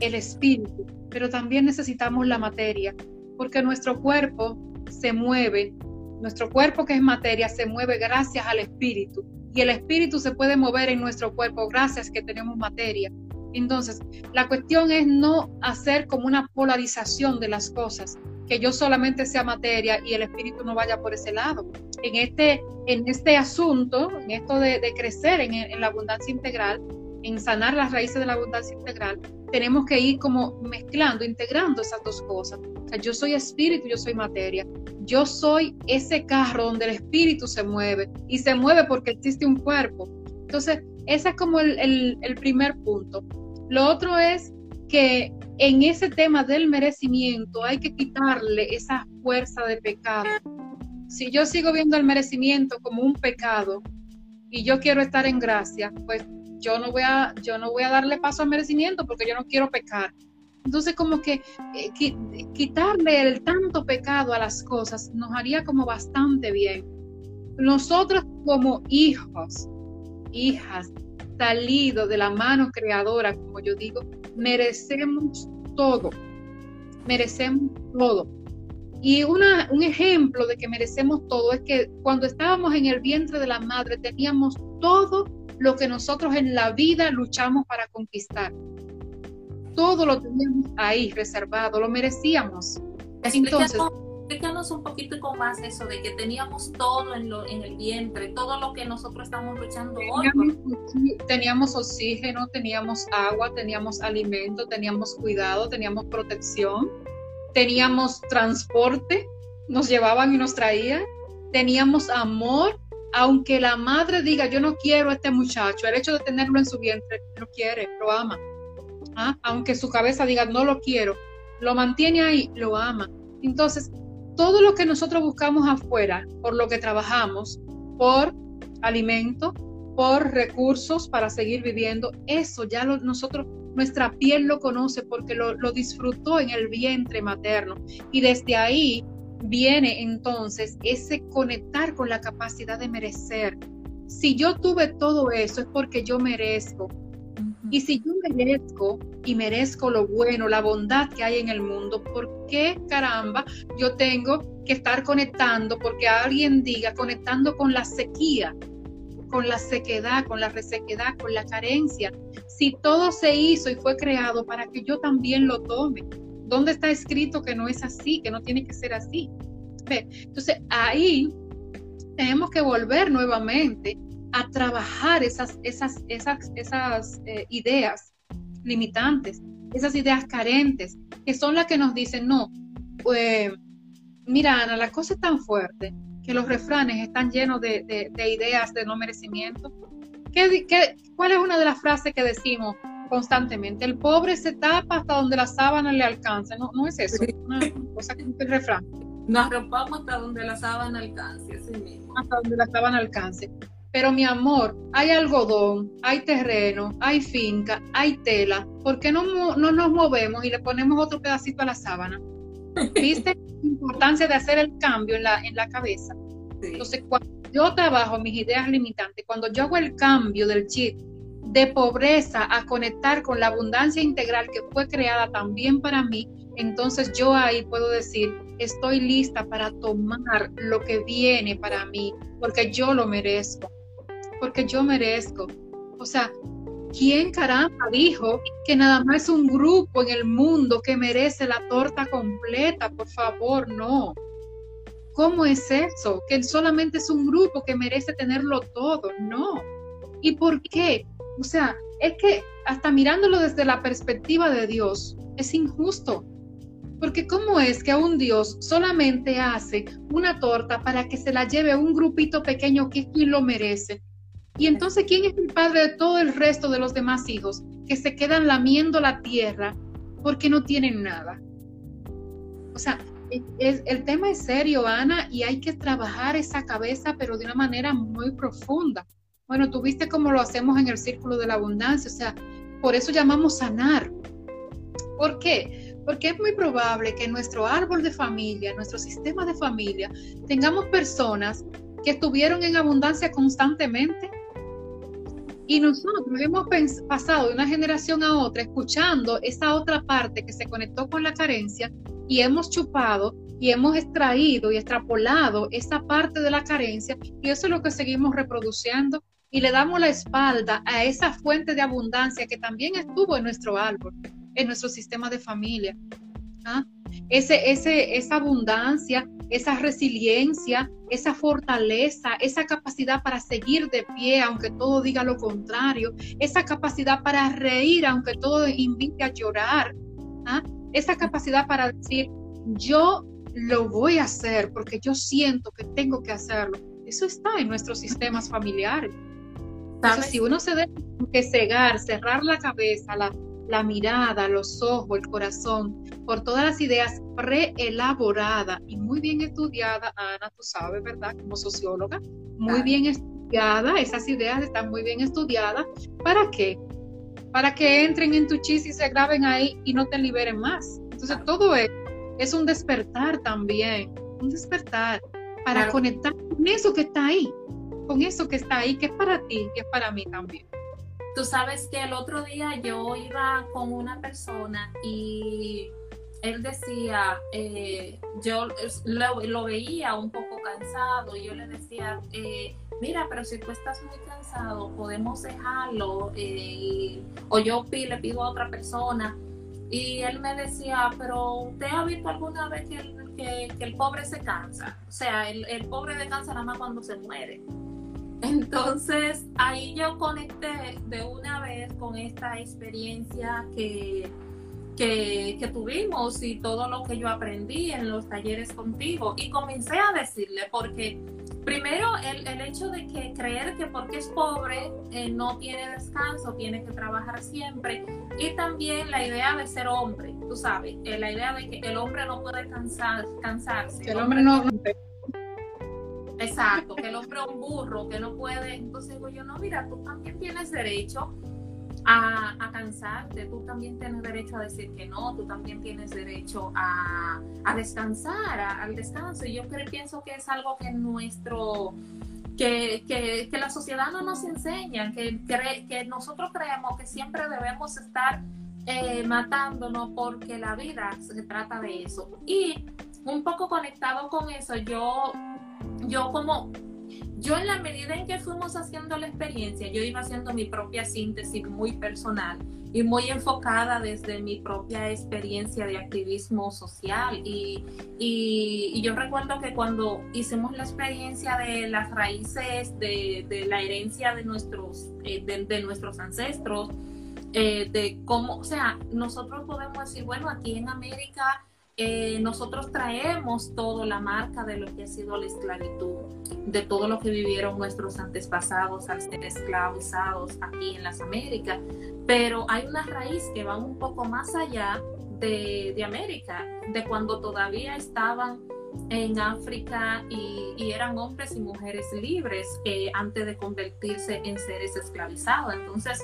el espíritu, pero también necesitamos la materia, porque nuestro cuerpo se mueve, nuestro cuerpo que es materia se mueve gracias al espíritu y el espíritu se puede mover en nuestro cuerpo gracias que tenemos materia. Entonces, la cuestión es no hacer como una polarización de las cosas, que yo solamente sea materia y el espíritu no vaya por ese lado. En este, en este asunto, en esto de, crecer en, la abundancia integral, en sanar las raíces de la abundancia integral, tenemos que ir como mezclando, integrando esas dos cosas. Yo soy espíritu, yo soy materia. Yo soy ese carro donde el espíritu se mueve y se mueve porque existe un cuerpo. Entonces, ese es como el, el primer punto. Lo otro es que en ese tema del merecimiento hay que quitarle esa fuerza de pecado. Si yo sigo viendo el merecimiento como un pecado y yo quiero estar en gracia, pues yo no voy a, yo no voy a darle paso al merecimiento porque yo no quiero pecar. Entonces, como que eh, quitarle el tanto pecado a las cosas nos haría como bastante bien. Nosotros como hijos, hijas, salido de la mano creadora, como yo digo, merecemos todo. Merecemos todo. Y una, un ejemplo de que merecemos todo es que cuando estábamos en el vientre de la madre teníamos todo lo que nosotros en la vida luchamos para conquistar. Todo lo teníamos ahí reservado, lo merecíamos. Entonces, explícanos un poquito con más eso de que teníamos todo en, lo, en el vientre, todo lo que nosotros estamos luchando teníamos, hoy. Teníamos oxígeno, teníamos agua, teníamos alimento, teníamos cuidado, teníamos protección, teníamos transporte, nos llevaban y nos traían, teníamos amor, aunque la madre diga, yo no quiero a este muchacho, el hecho de tenerlo en su vientre, lo quiere, lo ama. ¿Ah? Aunque su cabeza diga, no lo quiero, lo mantiene ahí, lo ama. Entonces, todo lo que nosotros buscamos afuera, por lo que trabajamos, por alimento, por recursos para seguir viviendo, eso ya nosotros, nuestra piel lo conoce porque lo, lo disfrutó en el vientre materno. Y desde ahí viene entonces ese conectar con la capacidad de merecer. Si yo tuve todo eso es porque yo merezco. Y si yo merezco y merezco lo bueno, la bondad que hay en el mundo, ¿por qué caramba yo tengo que estar conectando? Porque alguien diga, conectando con la sequía, con la sequedad, con la resequedad, con la carencia. Si todo se hizo y fue creado para que yo también lo tome. ¿Dónde está escrito que no es así, que no tiene que ser así? Entonces ahí tenemos que volver nuevamente a trabajar esas, esas, esas, esas eh, ideas limitantes, esas ideas carentes, que son las que nos dicen, no, pues, mira Ana, la cosa es tan fuerte que los refranes están llenos de, ideas de no merecimiento. ¿Qué, cuál es una de las frases que decimos? constantemente. El pobre se tapa hasta donde la sábana le alcanza. No, no es eso. Una cosa que es el refrán. Nos arropamos hasta donde la sábana alcance, así mismo. Hasta donde la sábana alcance. Pero mi amor, hay algodón, hay terreno, hay finca, hay tela. ¿Por qué no, no nos movemos y le ponemos otro pedacito a la sábana? ¿Viste la importancia de hacer el cambio en la, en la cabeza? Entonces, cuando yo trabajo mis ideas limitantes, cuando yo hago el cambio del chip de pobreza a conectar con la abundancia integral que fue creada también para mí, entonces yo ahí puedo decir, estoy lista para tomar lo que viene para mí, porque yo lo merezco, porque yo merezco. O sea, ¿quién caramba dijo que nada más un grupo en el mundo que merece la torta completa? Por favor, no. ¿Cómo es eso? Que solamente es un grupo que merece tenerlo todo. No. ¿Y por qué? O sea, es que hasta mirándolo desde la perspectiva de Dios, es injusto. Porque ¿cómo es que a un Dios solamente hace una torta para que se la lleve un grupito pequeño que quien lo merece? Y entonces, ¿quién es el padre de todo el resto de los demás hijos que se quedan lamiendo la tierra porque no tienen nada? O sea, el tema es serio, Ana, y hay que trabajar esa cabeza, pero de una manera muy profunda. Bueno, tú viste cómo lo hacemos en el círculo de la abundancia, o sea, por eso llamamos sanar. ¿Por qué? Porque es muy probable que en nuestro árbol de familia, nuestro sistema de familia, tengamos personas que estuvieron en abundancia constantemente. Y nosotros hemos pasado de una generación a otra escuchando esa otra parte que se conectó con la carencia y hemos chupado y hemos extraído y extrapolado esa parte de la carencia y eso es lo que seguimos reproduciendo y le damos la espalda a esa fuente de abundancia que también estuvo en nuestro árbol, en nuestro sistema de familia. ¿Ah? ese, ese, esa abundancia, esa resiliencia, esa fortaleza, esa capacidad para seguir de pie aunque todo diga lo contrario, esa capacidad para reír aunque todo invite a llorar, ¿ah? esa capacidad para decir, yo lo voy a hacer porque yo siento que tengo que hacerlo. Eso está en nuestros sistemas familiares. Entonces, si uno se debe que cegar, cerrar la cabeza, la, la mirada, los ojos, el corazón, por todas las ideas preelaboradas y muy bien estudiadas, Ana, tú sabes, ¿verdad? Como socióloga, muy bien estudiada, esas ideas están muy bien estudiadas. ¿Para qué? Para que entren en tu chis y se graben ahí y no te liberen más. Entonces, todo es, es un despertar también, un despertar para conectar con eso que está ahí, con eso que está ahí, que es para ti y es para mí también. Tú sabes que el otro día yo iba con una persona y él decía, eh, yo lo, veía un poco cansado y yo le decía, eh, mira, pero si tú estás muy cansado, podemos dejarlo eh, o yo le pido a otra persona. Y él me decía, pero ¿usted ha visto alguna vez que el, el pobre se cansa? O sea, el, el pobre descansa nada más cuando se muere. Entonces ahí yo conecté de una vez con esta experiencia que, que, tuvimos y todo lo que yo aprendí en los talleres contigo y comencé a decirle porque primero el, hecho de que creer que porque es pobre eh, no tiene descanso, tiene que trabajar siempre y también la idea de ser hombre, tú sabes, eh, la idea de que el hombre no puede cansar, cansarse. El hombre no... Exacto, que el hombre un burro, que no puede. Entonces digo yo, no, mira, tú también tienes derecho a, cansarte, tú también tienes derecho a decir que no, tú también tienes derecho a, descansar, al descanso. Y yo creo, pienso que es algo que nuestro, que, que, que la sociedad no nos enseña, que, que nosotros creemos que siempre debemos estar eh, matándonos porque la vida se trata de eso. Y un poco conectado con eso, yo yo como, yo en la medida en que fuimos haciendo la experiencia, yo iba haciendo mi propia síntesis muy personal y muy enfocada desde mi propia experiencia de activismo social. Y, y, yo recuerdo que cuando hicimos la experiencia de las raíces, de, de la herencia de nuestros, eh, de, nuestros ancestros, eh, de cómo, o sea, nosotros podemos decir, bueno, aquí en América eh, nosotros traemos toda la marca de lo que ha sido la esclavitud, de todo lo que vivieron nuestros antepasados al ser esclavizados aquí en las Américas, pero hay una raíz que va un poco más allá de, América, de cuando todavía estaban en África y, eran hombres y mujeres libres eh, antes de convertirse en seres esclavizados. Entonces,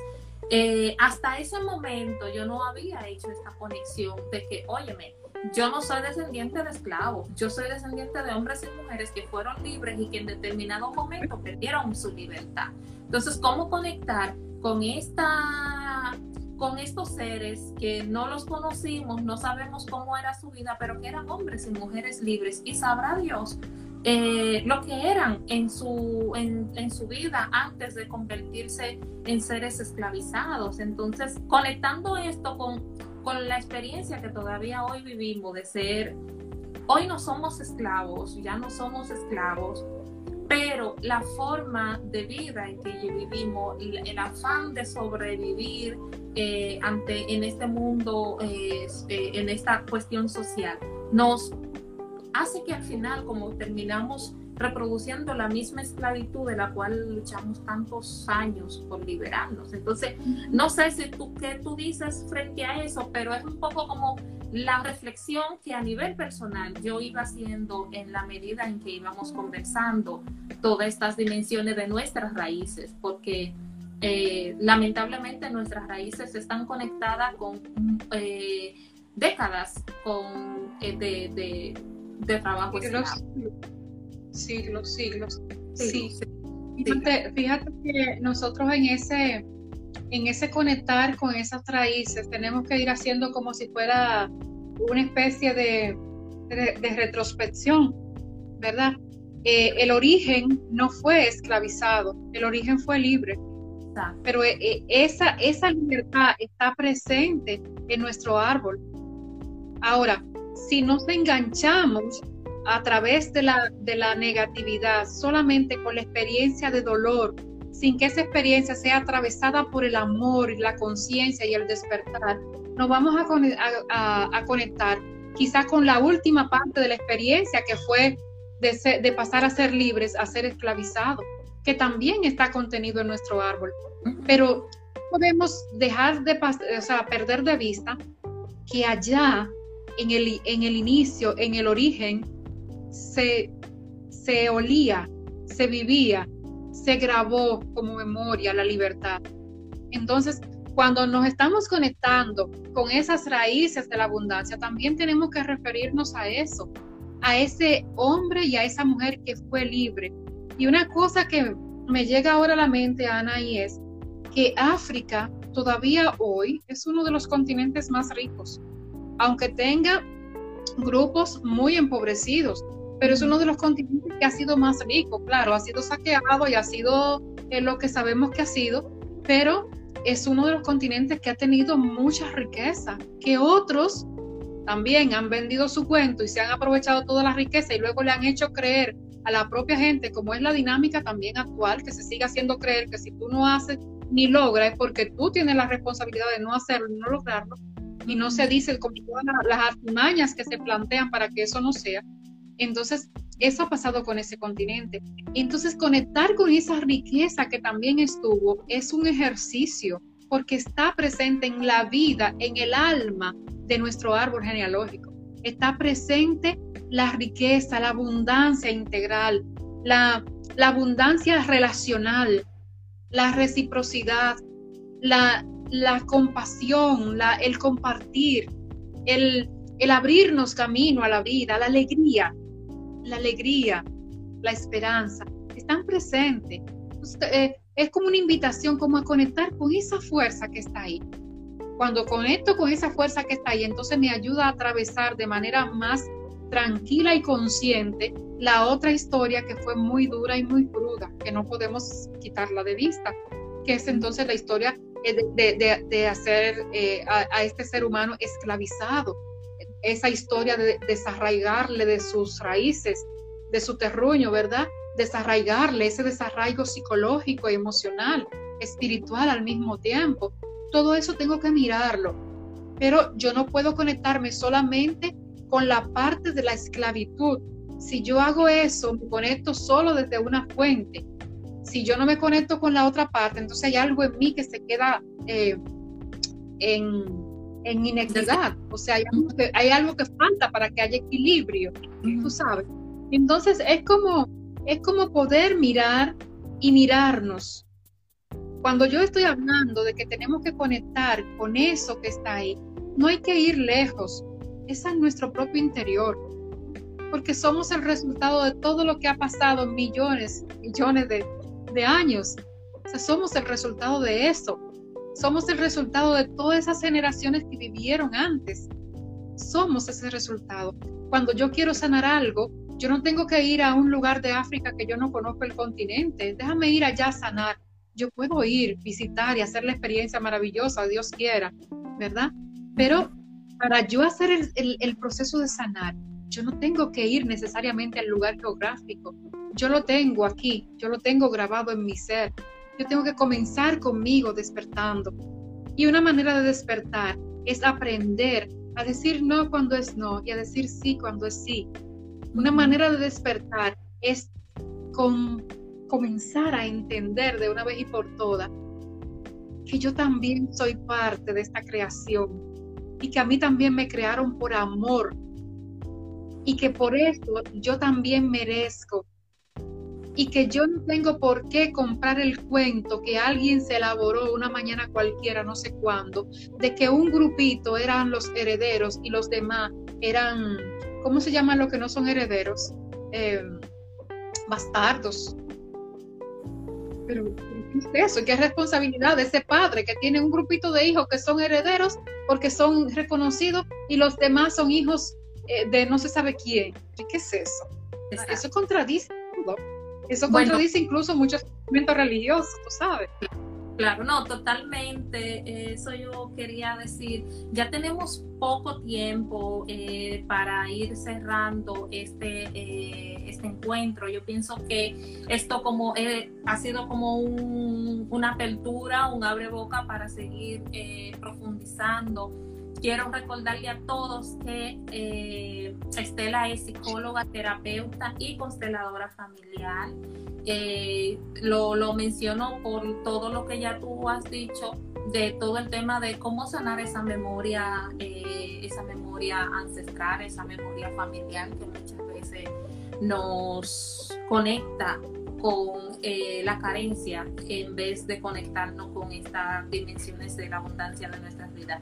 eh, hasta ese momento yo no había hecho esta conexión de que, óyeme, yo no soy descendiente de esclavos, yo soy descendiente de hombres y mujeres que fueron libres y que en determinado momento perdieron su libertad. Entonces, ¿cómo conectar con esta con estos seres que no los conocimos, no sabemos cómo era su vida, pero que eran hombres y mujeres libres y sabrá Dios eh, lo que eran en su, en, en, su vida antes de convertirse en seres esclavizados. Entonces, conectando esto con con la experiencia que todavía hoy vivimos de ser, hoy no somos esclavos, ya no somos esclavos, pero la forma de vida en que vivimos, el, afán de sobrevivir eh, ante, en este mundo, eh, en esta cuestión social, nos hace que al final, como terminamos reproduciendo la misma esclavitud de la cual luchamos tantos años por liberarnos. Entonces, no sé si tú qué tú dices frente a eso, pero es un poco como la reflexión que a nivel personal yo iba haciendo en la medida en que íbamos conversando todas estas dimensiones de nuestras raíces, porque eh, lamentablemente nuestras raíces están conectadas con eh, décadas con, eh, de, de, de, trabajo siglos, siglos. Sí. Fíjate, que nosotros en ese, en ese conectar con esas raíces tenemos que ir haciendo como si fuera una especie de, de, retrospección, ¿verdad? Eh, el origen no fue esclavizado, el origen fue libre. Pero eh, eh, esa, esa libertad está presente en nuestro árbol. Ahora, si nos enganchamos a través de la, de la negatividad, solamente con la experiencia de dolor, sin que esa experiencia sea atravesada por el amor la conciencia y el despertar, nos vamos a, a, conectar quizás con la última parte de la experiencia que fue de, de, pasar a ser libres, a ser esclavizados, que también está contenido en nuestro árbol. Pero podemos dejar de o sea, perder de vista que allá, en el, en el inicio, en el origen, se, se olía, se vivía, se grabó como memoria la libertad. Entonces, cuando nos estamos conectando con esas raíces de la abundancia, también tenemos que referirnos a eso, a ese hombre y a esa mujer que fue libre. Y una cosa que me llega ahora a la mente, Ana, y es que África todavía hoy es uno de los continentes más ricos, aunque tenga grupos muy empobrecidos, pero es uno de los continentes que ha sido más rico, claro, ha sido saqueado y ha sido eh, lo que sabemos que ha sido, pero es uno de los continentes que ha tenido mucha riqueza, que otros también han vendido su cuento y se han aprovechado toda la riqueza y luego le han hecho creer a la propia gente, como es la dinámica también actual, que se sigue haciendo creer que si tú no haces ni logras es porque tú tienes la responsabilidad de no hacerlo, no lograrlo, y no se dice como todas las artimañas que se plantean para que eso no sea. Entonces, eso ha pasado con ese continente. Entonces, conectar con esa riqueza que también estuvo es un ejercicio porque está presente en la vida, en el alma de nuestro árbol genealógico. Está presente la riqueza, la abundancia integral, la, abundancia relacional, la reciprocidad, la, compasión, la, el compartir, el, el abrirnos camino a la vida, la alegría la alegría, la esperanza, están presentes. Eh, es como una invitación, como a conectar con esa fuerza que está ahí. Cuando conecto con esa fuerza que está ahí, entonces me ayuda a atravesar de manera más tranquila y consciente la otra historia que fue muy dura y muy cruda, que no podemos quitarla de vista, que es entonces la historia de, hacer eh, a, este ser humano esclavizado, esa historia de desarraigarle de sus raíces, de su terruño, ¿verdad? Desarraigarle ese desarraigo psicológico, emocional, espiritual al mismo tiempo. Todo eso tengo que mirarlo. Pero yo no puedo conectarme solamente con la parte de la esclavitud. Si yo hago eso, me conecto solo desde una fuente. Si yo no me conecto con la otra parte, entonces hay algo en mí que se queda eh, en, en inequidad, o sea, hay algo, que, falta para que haya equilibrio, tú sabes. Entonces es como, es como poder mirar y mirarnos. Cuando yo estoy hablando de que tenemos que conectar con eso que está ahí, no hay que ir lejos, es en nuestro propio interior, porque somos el resultado de todo lo que ha pasado millones, millones de, de años. O sea, somos el resultado de eso. Somos el resultado de todas esas generaciones que vivieron antes. Somos ese resultado. Cuando yo quiero sanar algo, yo no tengo que ir a un lugar de África que yo no conozco el continente. Déjame ir allá a sanar. Yo puedo ir, visitar y hacer la experiencia maravillosa, Dios quiera, ¿verdad? Pero para yo hacer el, proceso de sanar, yo no tengo que ir necesariamente al lugar geográfico. Yo lo tengo aquí, yo lo tengo grabado en mi ser. Yo tengo que comenzar conmigo despertando. Y una manera de despertar es aprender a decir no cuando es no y a decir sí cuando es sí. Una manera de despertar es con, comenzar a entender de una vez y por todas que yo también soy parte de esta creación y que a mí también me crearon por amor y que por eso yo también merezco y que yo no tengo por qué comprar el cuento que alguien se elaboró una mañana cualquiera, no sé cuándo, de que un grupito eran los herederos y los demás eran, ¿cómo se llaman los que no son herederos? Em, bastardos. Pero, ¿qué es eso? ¿Qué responsabilidad de ese padre que tiene un grupito de hijos que son herederos porque son reconocidos y los demás son hijos eh, de no se sabe quién? ¿Qué es eso? Eso contradice todo. Eso contradice incluso muchos movimientos religiosos, tú sabes. Claro, no, totalmente. Eso yo quería decir. Ya tenemos poco tiempo eh, para ir cerrando este, eh, este encuentro. Yo pienso que esto como eh, ha sido como una apertura, un abre boca para seguir profundizando. Quiero recordarle a todos que Estela es psicóloga, terapeuta y consteladora familiar. Eh, lo, lo menciono por todo lo que ya tú has dicho de todo el tema de cómo sanar esa memoria, eh, esa memoria ancestral, esa memoria familiar que muchas veces nos conecta con eh, la carencia en vez de conectarnos con estas dimensiones de la abundancia de nuestras vidas.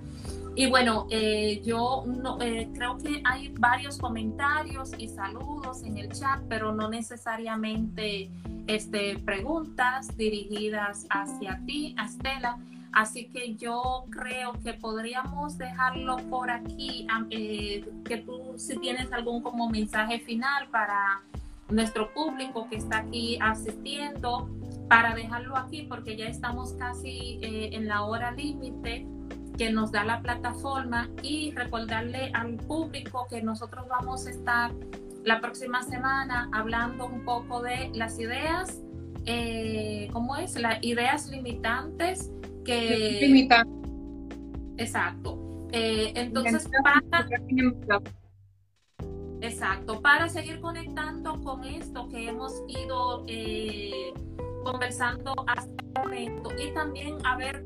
Y bueno, eh, yo no, eh, creo que hay varios comentarios y saludos en el chat, pero no necesariamente este, preguntas dirigidas hacia ti, a Estela. Así que yo creo que podríamos dejarlo por aquí, que tú si tienes algún como mensaje final para nuestro público que está aquí asistiendo, para dejarlo aquí porque ya estamos casi en la hora límite que nos da la plataforma y recordarle al público que nosotros vamos a estar la próxima semana hablando un poco de las ideas, eh, ¿cómo es? Las ideas limitantes que... Limitantes. Exacto. Eh, entonces, para... Exacto, para seguir conectando con esto que hemos ido eh, conversando hasta el momento y también a ver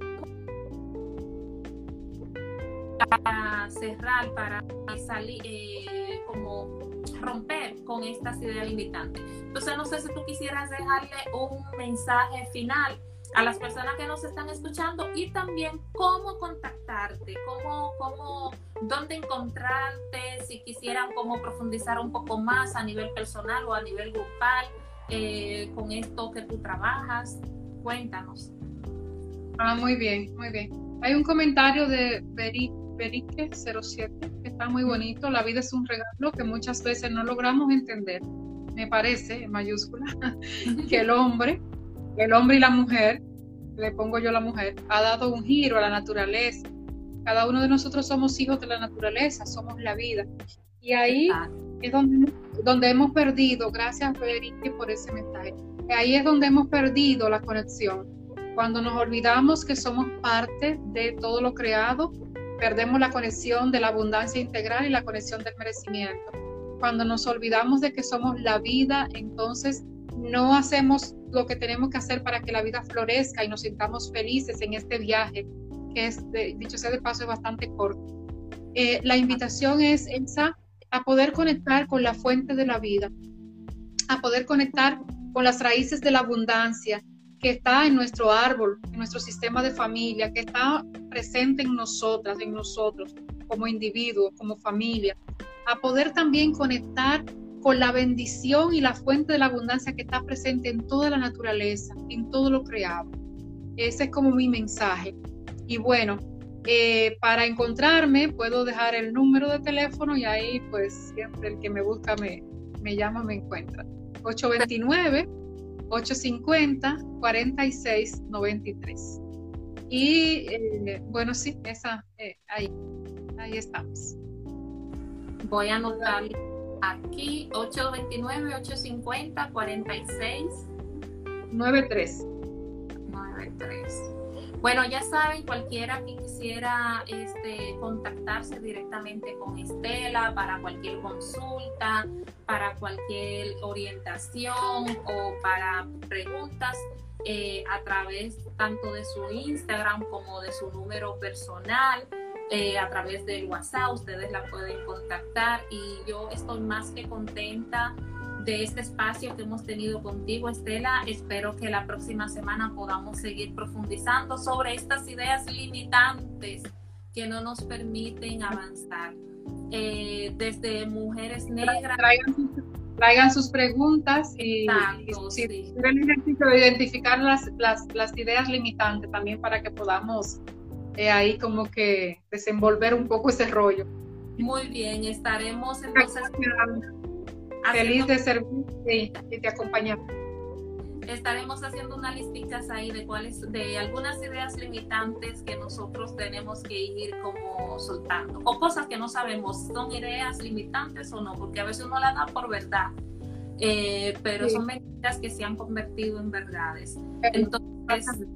para cerrar, para salir, eh, como romper con estas ideas limitantes. Entonces, no sé si tú quisieras dejarle un mensaje final a las personas que nos están escuchando y también cómo contactarte, cómo, cómo, dónde encontrarte, si quisieran cómo profundizar un poco más a nivel personal o a nivel grupal eh, con esto que tú trabajas. Cuéntanos. Ah, muy bien, muy bien. Hay un comentario de Beric Berique 07, que está muy bonito. La vida es un regalo que muchas veces no logramos entender. Me parece, en mayúscula, que el hombre, el hombre y la mujer, le pongo yo la mujer, ha dado un giro a la naturaleza. Cada uno de nosotros somos hijos de la naturaleza, somos la vida. Y ahí es donde, donde hemos perdido, gracias Berique por ese mensaje, ahí es donde hemos perdido la conexión. Cuando nos olvidamos que somos parte de todo lo creado, perdemos la conexión de la abundancia integral y la conexión del merecimiento. Cuando nos olvidamos de que somos la vida, entonces no hacemos lo que tenemos que hacer para que la vida florezca y nos sintamos felices en este viaje, que es, dicho sea de paso, es bastante corto. Eh, la invitación es esa, a poder conectar con la fuente de la vida, a poder conectar con las raíces de la abundancia, que está en nuestro árbol, en nuestro sistema de familia, que está presente en nosotras, en nosotros, como individuos, como familia, a poder también conectar con la bendición y la fuente de la abundancia que está presente en toda la naturaleza, en todo lo creado. Ese es como mi mensaje. Y bueno, eh, para encontrarme puedo dejar el número de teléfono y ahí pues siempre el que me busca me, me llama, me encuentra. 829 850-4693. Y eh, bueno, sí, esa, eh, ahí, ahí estamos. Voy a anotar aquí 829-850-46. 93. 93. Bueno, ya saben, cualquiera que quisiera este, contactarse directamente con Estela para cualquier consulta, para cualquier orientación o para preguntas eh, a través tanto de su Instagram como de su número personal. Eh, a través del WhatsApp, ustedes la pueden contactar y yo estoy más que contenta de este espacio que hemos tenido contigo, Estela. Espero que la próxima semana podamos seguir profundizando sobre estas ideas limitantes que no nos permiten avanzar. Eh, desde mujeres negras. Traigan, sus preguntas y, si identificar las, las, ideas limitantes también para que podamos eh, ahí como que desenvolver un poco ese rollo. Muy bien, estaremos entonces Feliz de servir y de acompañar. estaremos haciendo una listica ahí de cuáles, de algunas ideas limitantes que nosotros tenemos que ir como soltando, o cosas que no sabemos, son ideas limitantes o no, porque a veces uno la da por verdad, eh, pero son mentiras que se han convertido en verdades. Entonces,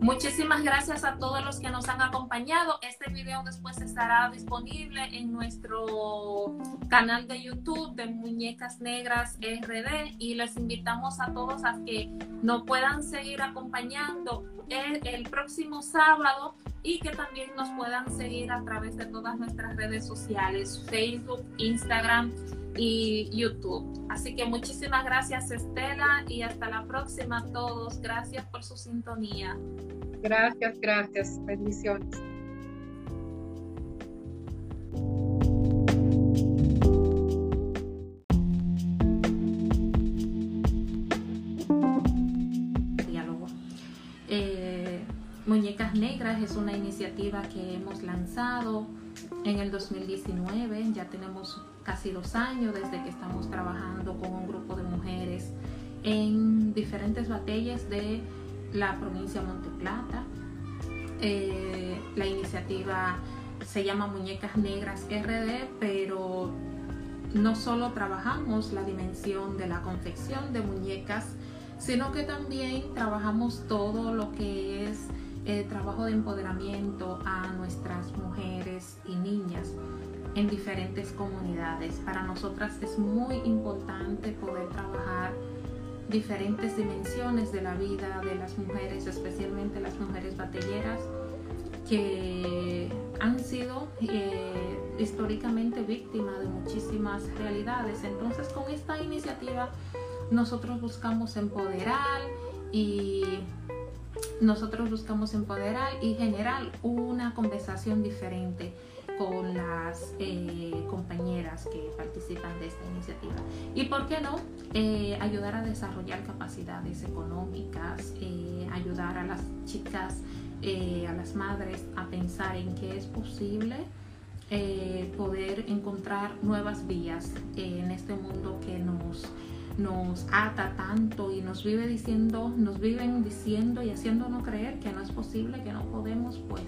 Muchísimas gracias a todos los que nos han acompañado. Este video después estará disponible en nuestro canal de YouTube de Muñecas Negras RD y les invitamos a todos a que nos puedan seguir acompañando el, próximo sábado y que también nos puedan seguir a través de todas nuestras redes sociales, Facebook, Instagram y YouTube. Así que muchísimas gracias Estela y hasta la próxima a todos. Gracias por su sintonía. Gracias, gracias. Bendiciones. Muñecas Negras es una iniciativa que hemos lanzado en el 2019. Ya tenemos casi dos años desde que estamos trabajando con un grupo de mujeres en diferentes batallas de la provincia de Monteplata. Eh, la iniciativa se llama Muñecas Negras RD, pero no solo trabajamos la dimensión de la confección de muñecas, sino que también trabajamos todo lo que es el trabajo de empoderamiento a nuestras mujeres y niñas en diferentes comunidades. Para nosotras es muy importante poder trabajar diferentes dimensiones de la vida de las mujeres, especialmente las mujeres batalleras, que han sido eh, históricamente víctimas de muchísimas realidades. Entonces con esta iniciativa nosotros buscamos empoderar y nosotros buscamos empoderar y generar una conversación diferente con las eh, compañeras que participan de esta iniciativa. Y por qué no, eh, ayudar a desarrollar capacidades económicas, eh, ayudar a las chicas, a las madres a pensar en que es posible poder encontrar nuevas vías en este mundo que nos nos ata tanto y nos vive diciendo, nos viven diciendo y haciéndonos creer que no es posible, que no podemos, pues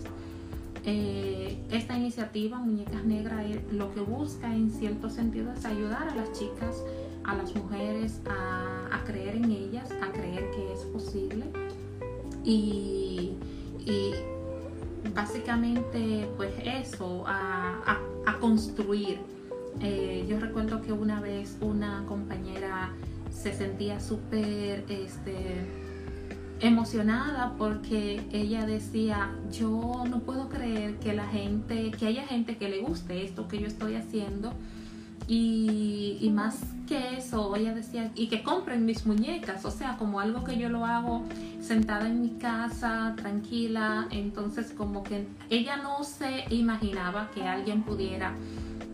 eh, esta iniciativa Muñecas Negras eh, lo que busca en cierto sentido es ayudar a las chicas, a las mujeres a, creer en ellas, a creer que es posible y, básicamente pues eso, a, construir. Eh, yo recuerdo que una vez una compañera se sentía súper este, emocionada porque ella decía, yo no puedo creer que la gente, que haya gente que le guste esto que yo estoy haciendo. Y, más que eso, ella decía, y que compren mis muñecas, o sea, como algo que yo lo hago sentada en mi casa, tranquila. Entonces, como que ella no se imaginaba que alguien pudiera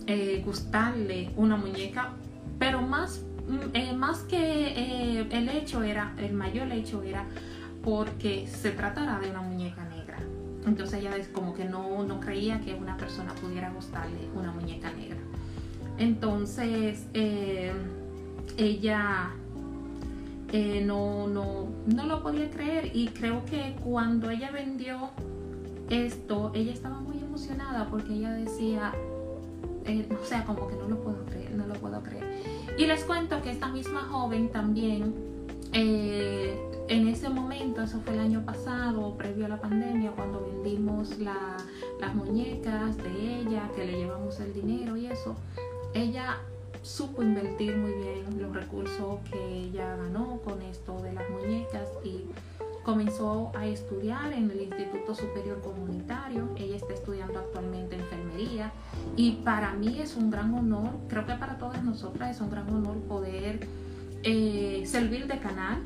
eh, gustarle una muñeca, pero más, mm, eh, más que eh, el hecho era, el mayor hecho era porque se tratara de una muñeca negra. Entonces ella es como que no, no creía que una persona pudiera gustarle una muñeca negra. Entonces ella no, no, no lo podía creer y creo que cuando ella vendió esto, ella estaba muy emocionada porque ella decía, eh, o sea, como que no lo puedo creer, no lo puedo creer. Y les cuento que esta misma joven también en ese momento, eso fue el año pasado, previo a la pandemia, cuando vendimos las muñecas de ella, que le llevamos el dinero y eso, ella supo invertir muy bien los recursos que ella ganó con esto de las muñecas y comenzó a estudiar en el Instituto Superior Comunitario. Ella está estudiando actualmente enfermería y para mí es un gran honor, creo que para todas nosotras es un gran honor poder eh, servir de canal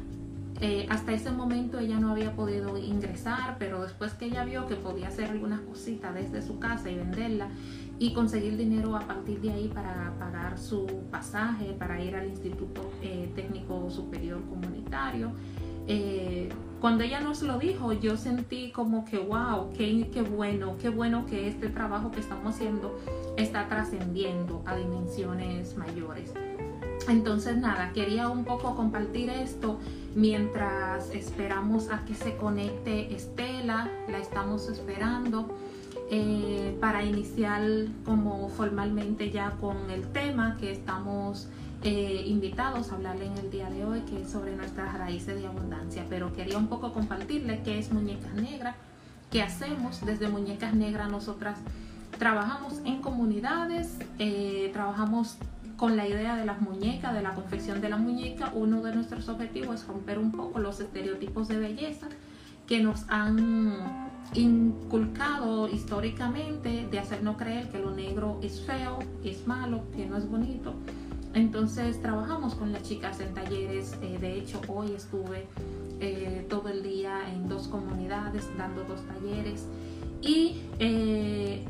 eh, hasta ese momento ella no había podido ingresar, pero después que ella vio que podía hacer algunas cositas desde su casa y venderla y conseguir dinero a partir de ahí para pagar su pasaje, para ir al Instituto eh, Técnico Superior Comunitario. Cuando ella nos lo dijo, yo sentí como que, wow, qué, bueno, qué bueno que este trabajo que estamos haciendo está trascendiendo a dimensiones mayores. Entonces nada, quería un poco compartir esto mientras esperamos a que se conecte Estela, la estamos esperando. Eh, para iniciar como formalmente ya con el tema que estamos eh, invitados a hablarle en el día de hoy, que es sobre nuestras raíces de abundancia. Pero quería un poco compartirle qué es Muñecas Negras, qué hacemos desde Muñecas Negras. Nosotras trabajamos en comunidades, eh, trabajamos con la idea de las muñecas, de la confección de la muñeca. Uno de nuestros objetivos es romper un poco los estereotipos de belleza que nos han inculcado históricamente de hacernos creer que lo negro es feo, es malo, que no es bonito. Entonces trabajamos con las chicas en talleres. Eh, de hecho, hoy estuve eh, todo el día en dos comunidades dando dos talleres y eh,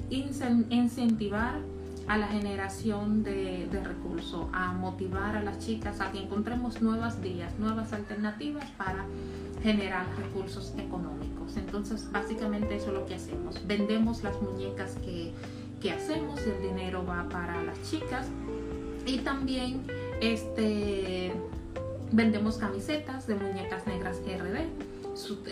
incentivar a la generación de, de recursos, a motivar a las chicas a que encontremos nuevas vías, nuevas alternativas para generar recursos económicos. Entonces, básicamente eso es lo que hacemos. Vendemos las muñecas que, que hacemos el dinero va para las chicas. Y también este, vendemos camisetas de muñecas negras RD.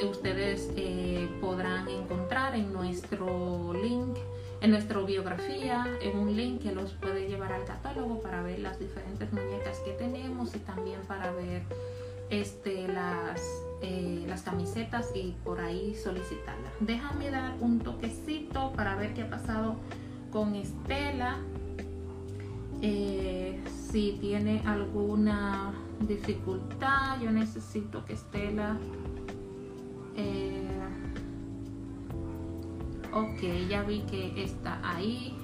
Ustedes eh, podrán encontrar en nuestro link, en nuestra biografía, en un link que los puede llevar al catálogo para ver las diferentes muñecas que tenemos y también para ver este, las, eh, las camisetas y por ahí solicitarlas. Déjame dar un toquecito para ver qué ha pasado con Estela. Eh, si tiene alguna dificultad, yo necesito que Estela... Eh, ok, ya vi que está ahí.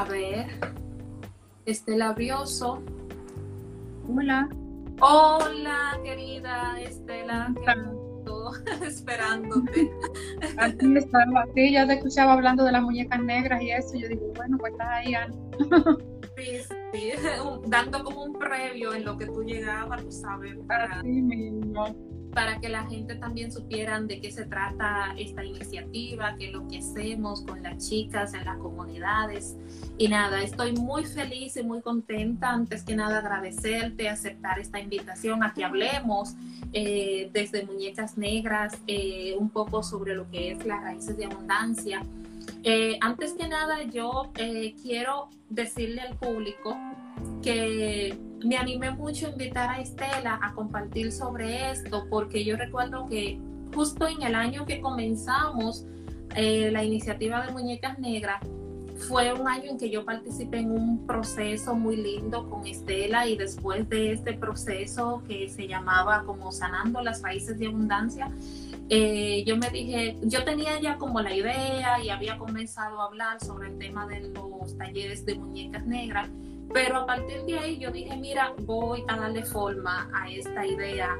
A ver. Estela Brioso. Hola. Hola, querida Estela. esperándote. Aquí estaba, sí, ya te escuchaba hablando de las muñecas negras y eso. Yo digo, bueno, pues estás ahí, Ana. sí, sí, dando como un previo en lo que tú llegabas, tú sabes, para, mismo para que la gente también supieran de qué se trata esta iniciativa, qué es lo que hacemos con las chicas en las comunidades. Y nada, estoy muy feliz y muy contenta. Antes que nada, agradecerte, aceptar esta invitación a que hablemos eh, desde Muñecas Negras eh, un poco sobre lo que es las raíces de abundancia. Eh, antes que nada, yo quiero decirle al público que me animé mucho a invitar a Estela a compartir sobre esto, porque yo recuerdo que justo en el año que comenzamos eh, la iniciativa de Muñecas Negras, fue un año en que yo participé en un proceso muy lindo con Estela y después de este proceso que se llamaba como sanando las raíces de abundancia, eh, yo me dije, yo tenía ya como la idea y había comenzado a hablar sobre el tema de los talleres de muñecas negras pero a partir de ahí yo dije, mira, voy a darle forma a esta idea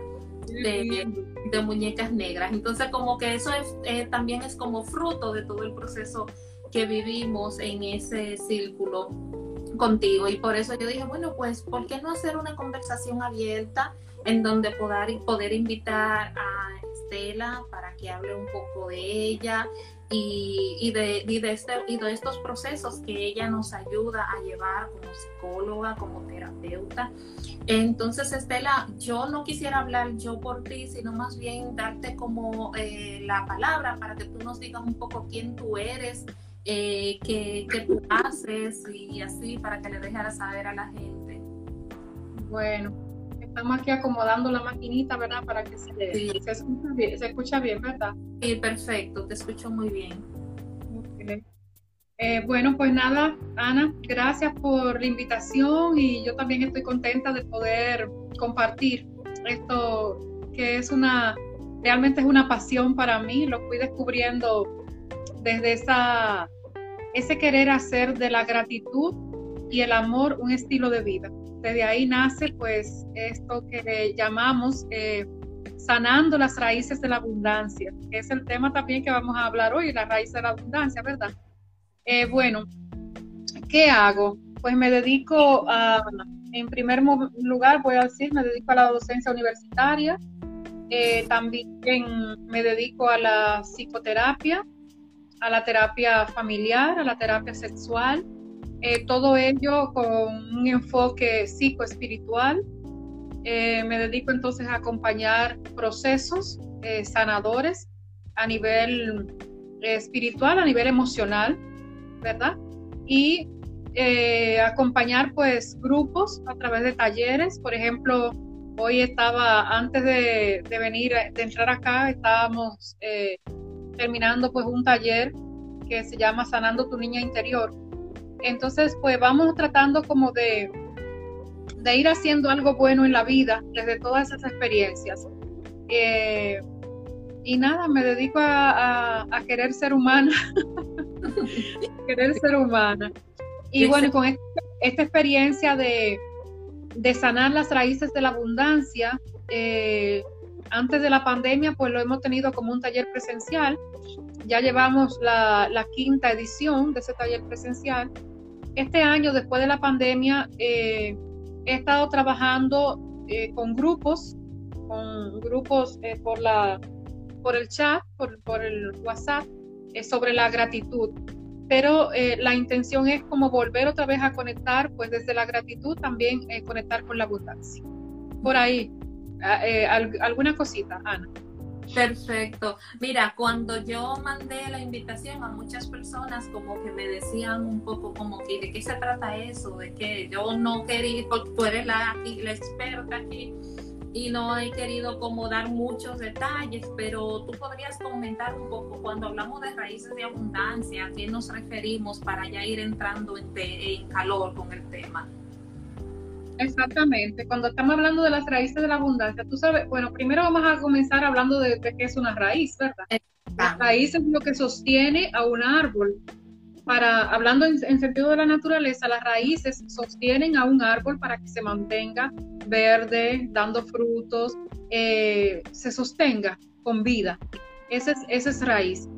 de, muñecas negras. Entonces como que eso eh, también es como fruto de todo el proceso que vivimos en ese círculo contigo. Y por eso yo dije, bueno, pues, ¿por qué no hacer una conversación abierta en donde poder, poder invitar a Estela para que hable un poco de ella y, de, este, y estos procesos que ella nos ayuda a llevar como psicóloga, como terapeuta. Entonces, Estela, yo no quisiera hablar yo por ti, sino más bien darte como eh, la palabra para que tú nos digas un poco quién tú eres, eh, qué, tú haces y así para que le dejaras saber a la gente. Bueno, estamos aquí acomodando la maquinita, ¿verdad? Para que se, se, escucha, bien, ¿verdad? Sí, perfecto, te escucho muy bien. Eh, bueno, pues nada, Ana, gracias por la invitación y yo también estoy contenta de poder compartir esto que es una, realmente es una pasión para mí, lo fui descubriendo desde esa, ese querer hacer de la gratitud y el amor un estilo de vida desde ahí nace pues esto que llamamos eh, sanando las raíces de la abundancia, que es el tema también que vamos a hablar hoy, la raíz de la abundancia, ¿verdad? Eh, bueno, ¿qué hago? Pues me dedico a, en primer lugar voy a decir, me dedico a la docencia universitaria, eh, también me dedico a la psicoterapia a la terapia familiar, a la terapia sexual, eh, todo ello con un enfoque psicoespiritual. Eh, me dedico entonces a acompañar procesos eh, sanadores a nivel espiritual, a nivel emocional, ¿verdad? Y acompañar pues grupos a través de talleres, por ejemplo, hoy estaba, antes de, de venir, de entrar acá, estábamos terminando pues un taller que se llama Sanando tu Niña Interior. Entonces pues vamos tratando como de, de ir haciendo algo bueno en la vida desde todas esas experiencias. Eh, y nada, me dedico a, querer ser humana, querer ser humana. Y bueno, con esta, experiencia de, de, sanar las raíces de la abundancia, eh, antes de la pandemia, pues lo hemos tenido como un taller presencial. Ya llevamos la, quinta edición de ese taller presencial. Este año, después de la pandemia, eh, he estado trabajando eh, con grupos, con grupos eh, por, la, por el chat, por, por el WhatsApp, sobre la gratitud. Pero la intención es como volver otra vez a conectar, pues desde la gratitud también conectar con la abundancia. Por ahí, Ah, eh, alguna cosita, Ana. Perfecto. Mira, cuando yo mandé la invitación a muchas personas como que me decían un poco como que de qué se trata eso, de que yo no quería, porque tú eres la, la experta aquí y no he querido como dar muchos detalles, pero tú podrías comentar un poco cuando hablamos de raíces de abundancia, a qué nos referimos para ya ir entrando en, en calor con el tema. Exactamente. Cuando estamos hablando de las raíces de la abundancia, tú sabes, bueno, primero vamos a comenzar hablando de, qué es una raíz, ¿verdad? La raíz es lo que sostiene a un árbol. Para, hablando en, sentido de la naturaleza, las raíces sostienen a un árbol para que se mantenga verde, dando frutos, eh, se sostenga con vida. Esa es, esa es raíz.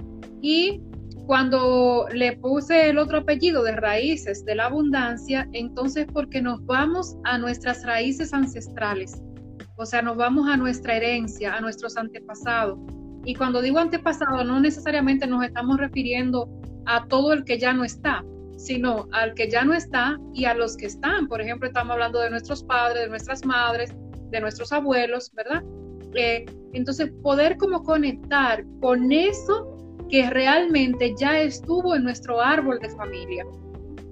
Y cuando le puse el otro apellido de raíces de la abundancia, entonces porque nos vamos a nuestras raíces ancestrales, o sea, nos vamos a nuestra herencia, a nuestros antepasados. Y cuando digo antepasado, no necesariamente nos estamos refiriendo a todo el que ya no está, sino al que ya no está y a los que están. Por ejemplo, estamos hablando de nuestros padres, de nuestras madres, de nuestros abuelos, ¿verdad? Eh, entonces, poder como conectar con eso que realmente ya estuvo en nuestro árbol de familia.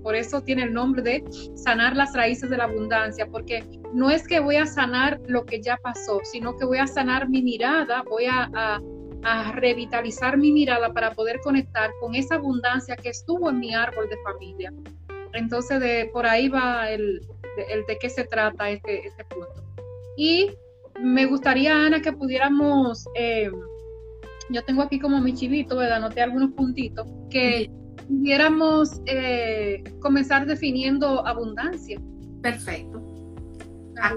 Por eso tiene el nombre de sanar las raíces de la abundancia, porque no es que voy a sanar lo que ya pasó, sino que voy a sanar mi mirada, voy a, revitalizar mi mirada para poder conectar con esa abundancia que estuvo en mi árbol de familia. Entonces, de, por ahí va el, de qué se trata este, este punto. Y me gustaría, Ana, que pudiéramos eh, yo tengo aquí como mi chivito, ¿verdad? Anoté algunos puntitos, que pudiéramos eh, comenzar definiendo abundancia. Perfecto. ¿A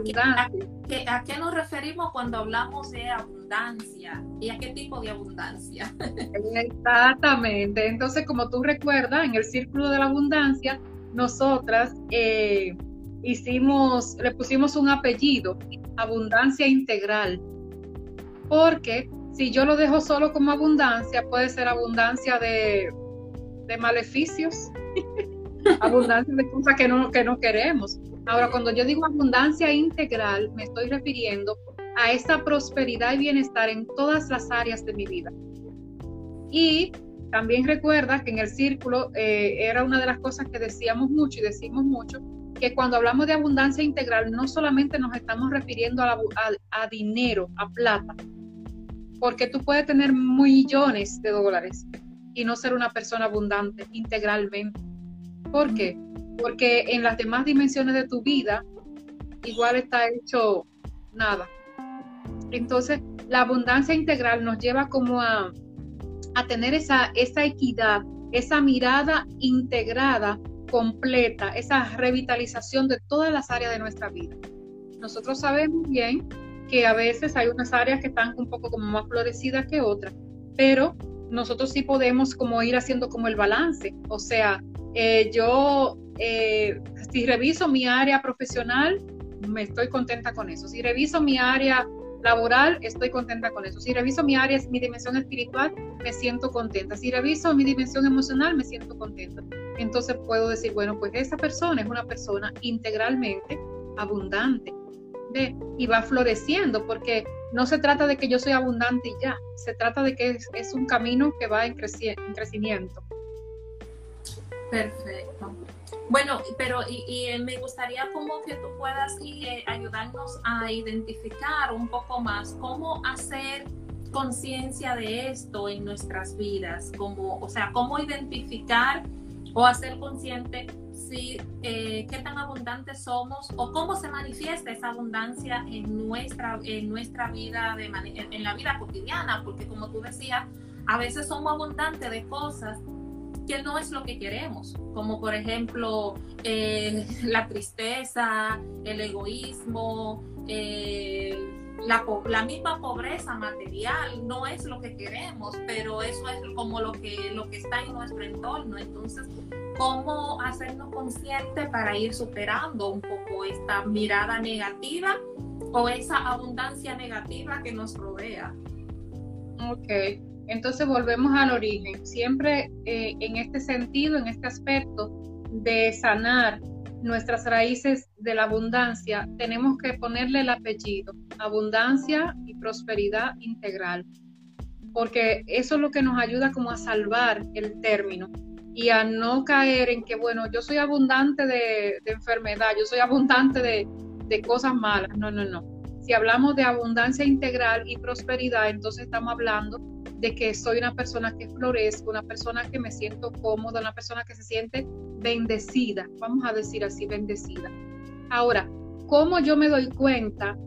qué, ¿A, qué, nos referimos cuando hablamos de abundancia? ¿Y a qué tipo de abundancia? Exactamente. Entonces, como tú recuerdas, en el círculo de la abundancia, nosotras eh, hicimos, le pusimos un apellido, abundancia integral, porque si yo lo dejo solo como abundancia, puede ser abundancia de, maleficios, abundancia de cosas que no, que no queremos. Ahora, cuando yo digo abundancia integral, me estoy refiriendo a esta prosperidad y bienestar en todas las áreas de mi vida. Y también recuerda que en el círculo eh, era una de las cosas que decíamos mucho y decimos mucho, que cuando hablamos de abundancia integral no solamente nos estamos refiriendo a dinero, a plata, porque tú puedes tener millones de dólares y no ser una persona abundante integralmente. ¿Por qué? Porque en las demás dimensiones de tu vida igual está hecho nada. Entonces, la abundancia integral nos lleva como a, a tener esa, esa equidad, esa mirada integrada, completa, esa revitalización de todas las áreas de nuestra vida. Nosotros sabemos bien que a veces hay unas áreas que están un poco como más florecidas que otras, pero nosotros sí podemos como ir haciendo como el balance. O sea, eh, yo eh, si reviso mi área profesional, me estoy contenta con eso. Si reviso mi área laboral, estoy contenta con eso. Si reviso mi área, mi dimensión espiritual, me siento contenta. Si reviso mi dimensión emocional, me siento contenta. Entonces puedo decir, bueno, pues esa persona es una persona integralmente abundante. Y va floreciendo, porque no se trata de que yo soy abundante y ya, se trata de que es, un camino que va en, en crecimiento. Perfecto. Bueno, pero y, me gustaría como que tú puedas eh, ayudarnos a identificar un poco más cómo hacer conciencia de esto en nuestras vidas, como, o sea, cómo identificar o hacer consciente si eh, qué tan abundantes somos o cómo se manifiesta esa abundancia en nuestra en nuestra vida de en la vida cotidiana, porque como tú decías, a veces somos abundantes de cosas que no es lo que queremos, como por ejemplo eh, la tristeza, el egoísmo, eh, la, la, misma pobreza material, no es lo que queremos, pero eso es como lo que, lo que está en nuestro entorno. Entonces, ¿cómo hacernos conscientes para ir superando un poco esta mirada negativa o esa abundancia negativa que nos rodea? Ok. Entonces volvemos al origen, siempre eh, en este sentido, en este aspecto de sanar nuestras raíces de la abundancia, tenemos que ponerle el apellido, abundancia y prosperidad integral, porque eso es lo que nos ayuda como a salvar el término y a no caer en que, bueno, yo soy abundante de, enfermedad, yo soy abundante de, de cosas malas, no, no, no. Si hablamos de abundancia integral y prosperidad, entonces estamos hablando de que soy una persona que florezco, una persona que me siento cómoda, una persona que se siente bendecida, vamos a decir así, bendecida. Ahora, ¿cómo yo me doy cuenta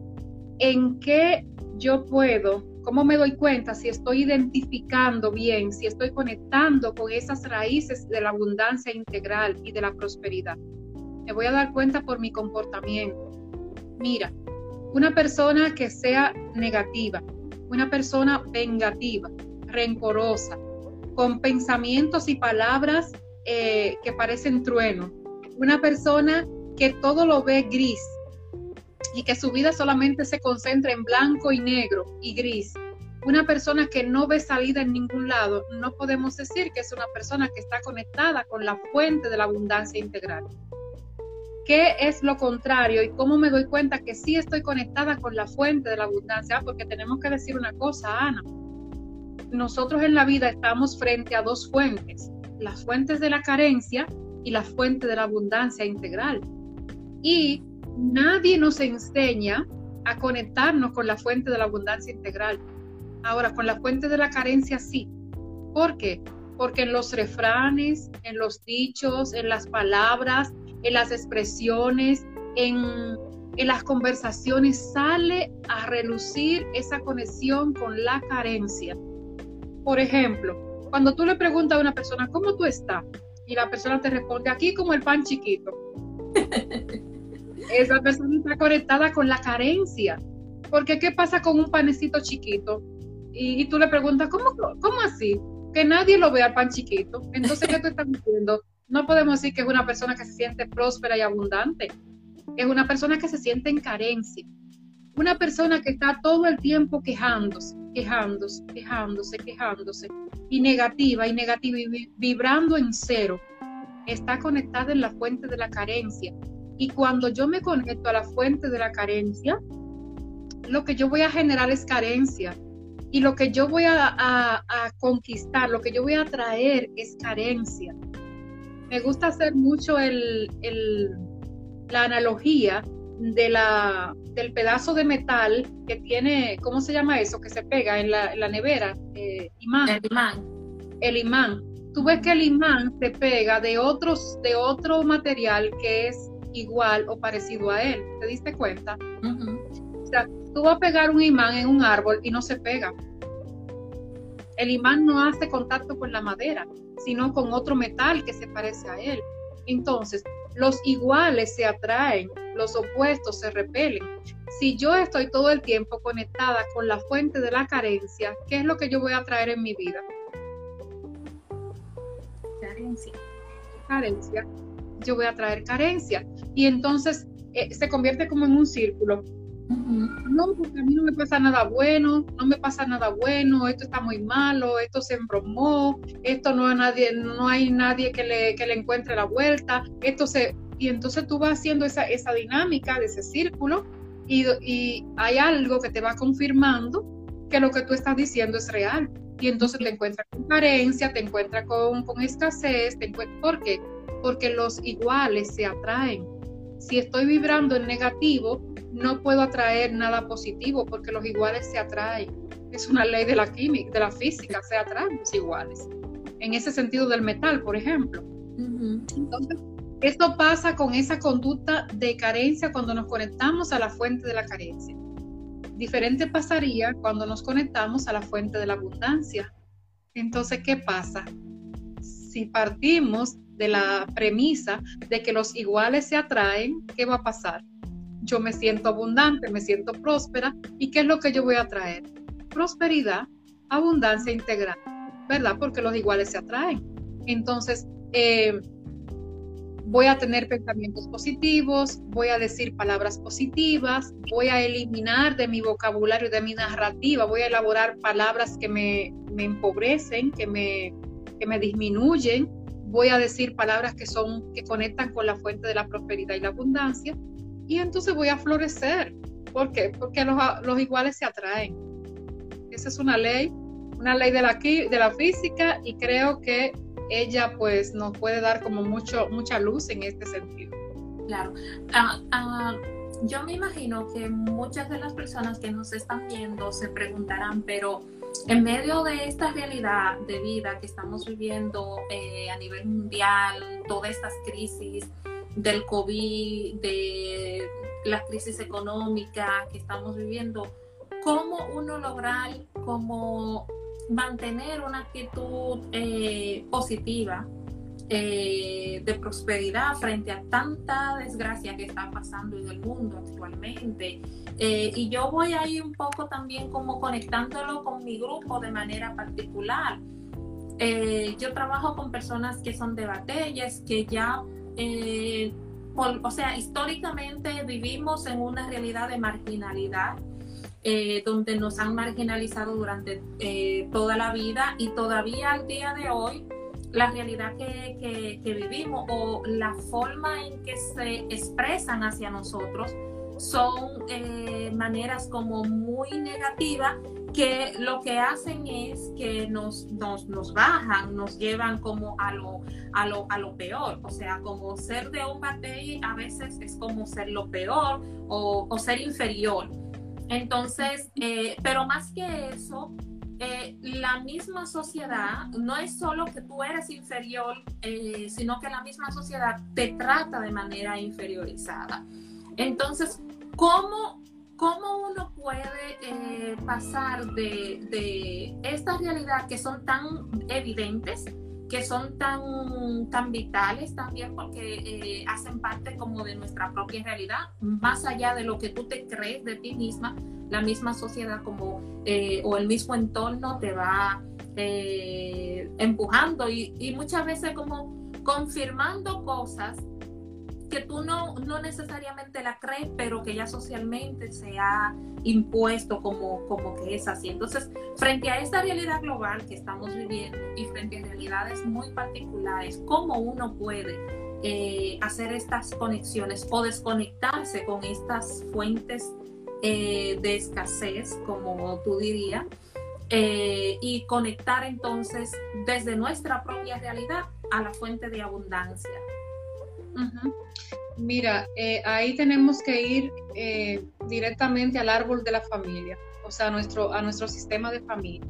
en qué yo puedo, cómo me doy cuenta si estoy identificando bien, si estoy conectando con esas raíces de la abundancia integral y de la prosperidad? Me voy a dar cuenta por mi comportamiento. Mira, una persona que sea negativa, una persona vengativa, rencorosa, con pensamientos y palabras eh, que parecen trueno. Una persona que todo lo ve gris y que su vida solamente se concentra en blanco y negro y gris. Una persona que no ve salida en ningún lado, no podemos decir que es una persona que está conectada con la fuente de la abundancia integral. ¿Qué es lo contrario y cómo me doy cuenta que sí estoy conectada con la fuente de la abundancia? Porque tenemos que decir una cosa, Ana nosotros en la vida estamos frente a dos fuentes, las fuentes de la carencia y la fuente de la abundancia integral. Y nadie nos enseña a conectarnos con la fuente de la abundancia integral. Ahora, con la fuente de la carencia sí. ¿Por qué? Porque en los refranes, en los dichos, en las palabras, en las expresiones, en, en las conversaciones sale a relucir esa conexión con la carencia. Por ejemplo, cuando tú le preguntas a una persona, ¿cómo tú estás? Y la persona te responde, aquí como el pan chiquito. Esa persona está conectada con la carencia. Porque ¿qué pasa con un panecito chiquito? Y, tú le preguntas, ¿cómo, ¿cómo así? Que nadie lo vea al pan chiquito. Entonces, ¿qué tú estás diciendo? No podemos decir que es una persona que se siente próspera y abundante. Es una persona que se siente en carencia. Una persona que está todo el tiempo quejándose, quejándose, quejándose, quejándose, y negativa, y negativa, y vibrando en cero, está conectada en la fuente de la carencia. Y cuando yo me conecto a la fuente de la carencia, lo que yo voy a generar es carencia. Y lo que yo voy a, conquistar, lo que yo voy a traer es carencia. Me gusta hacer mucho el, la analogía de la, del pedazo de metal que tiene, ¿cómo se llama eso? Que se pega en la, nevera, eh, imán. El imán. El imán. Tú ves que el imán se pega de, otros, de otro material que es igual o parecido a él. ¿Te diste cuenta? O sea, tú vas a pegar un imán en un árbol y no se pega. El imán no hace contacto con la madera, sino con otro metal que se parece a él. Entonces, los iguales se atraen, los opuestos se repelen. Si yo estoy todo el tiempo conectada con la fuente de la carencia, ¿qué es lo que yo voy a traer en mi vida? Carencia. Carencia. Yo voy a traer carencia. Y entonces eh, se convierte como en un círculo. No, porque a mí no me pasa nada bueno, no me pasa nada bueno, esto está muy malo, esto se embromó, esto no nadie, no hay nadie que le, que le encuentre la vuelta, esto se, y entonces tú vas haciendo esa, esa dinámica de ese círculo y, y hay algo que te va confirmando que lo que tú estás diciendo es real. Y entonces te encuentras con carencia, te encuentras con, con escasez, te encuentras, ¿por qué? Porque los iguales se atraen. Si estoy vibrando en negativo, no puedo atraer nada positivo porque los iguales se atraen. Es una ley de la química, de la física, se atraen los iguales. En ese sentido del metal, por ejemplo. Entonces, esto pasa con esa conducta de carencia cuando nos conectamos a la fuente de la carencia. Diferente pasaría cuando nos conectamos a la fuente de la abundancia. Entonces, ¿qué pasa? Si partimos de la premisa de que los iguales se atraen, ¿qué va a pasar? yo me siento abundante, me siento próspera. ¿Y qué es lo que yo voy a traer? Prosperidad, abundancia integral, ¿verdad? Porque los iguales se atraen. Entonces, eh, voy a tener pensamientos positivos, voy a decir palabras positivas, voy a eliminar de mi vocabulario, de mi narrativa, voy a elaborar palabras que me, me empobrecen, que me, que me disminuyen, voy a decir palabras que son que conectan con la fuente de la prosperidad y la abundancia y entonces voy a florecer. ¿Por qué? Porque los, iguales se atraen. Esa es una ley, una ley de la, de la física y creo que ella pues nos puede dar como mucho, mucha luz en este sentido. Claro. Ah, ah, yo me imagino que muchas de las personas que nos están viendo se preguntarán, pero en medio de esta realidad de vida que estamos viviendo eh, a nivel mundial, todas estas crisis, del COVID, de la crisis económica que estamos viviendo, cómo uno lograr como mantener una actitud eh, positiva eh, de prosperidad frente a tanta desgracia que está pasando en el mundo actualmente. Eh, y yo voy ahí un poco también como conectándolo con mi grupo de manera particular. yo trabajo con personas que son de batallas, que ya o sea, históricamente vivimos en una realidad de marginalidad, eh, donde nos han marginalizado durante eh, toda la vida y todavía al día de hoy la realidad que, que, vivimos o la forma en que se expresan hacia nosotros son maneras como muy negativas que lo que hacen es que nos, nos, nos, bajan, nos llevan como a lo, a, lo, a lo peor. O sea, como ser de un batey a veces es como ser lo peor o, o ser inferior. Entonces, eh, pero más que eso, eh, la misma sociedad no es solo que tú eres inferior, eh, sino que la misma sociedad te trata de manera inferiorizada. Entonces, ¿cómo ¿Cómo uno puede pasar de, esta realidad que son tan evidentes, que son tan, tan vitales también porque eh, hacen parte como de nuestra propia realidad, más allá de lo que tú te crees de ti misma, la misma sociedad como eh, o el mismo entorno te va empujando y, y muchas veces como confirmando cosas que tú no, no necesariamente la crees, pero que ya socialmente se ha impuesto como, como que es así. Entonces, frente a esta realidad global que estamos viviendo y frente a realidades muy particulares, ¿cómo uno puede eh, hacer estas conexiones o desconectarse con estas fuentes eh, de escasez, como tú dirías? Eh, y conectar entonces desde nuestra propia realidad a la fuente de abundancia. Mira, eh, ahí tenemos que ir eh, directamente al árbol de la familia, o sea, a nuestro, a nuestro sistema de familia.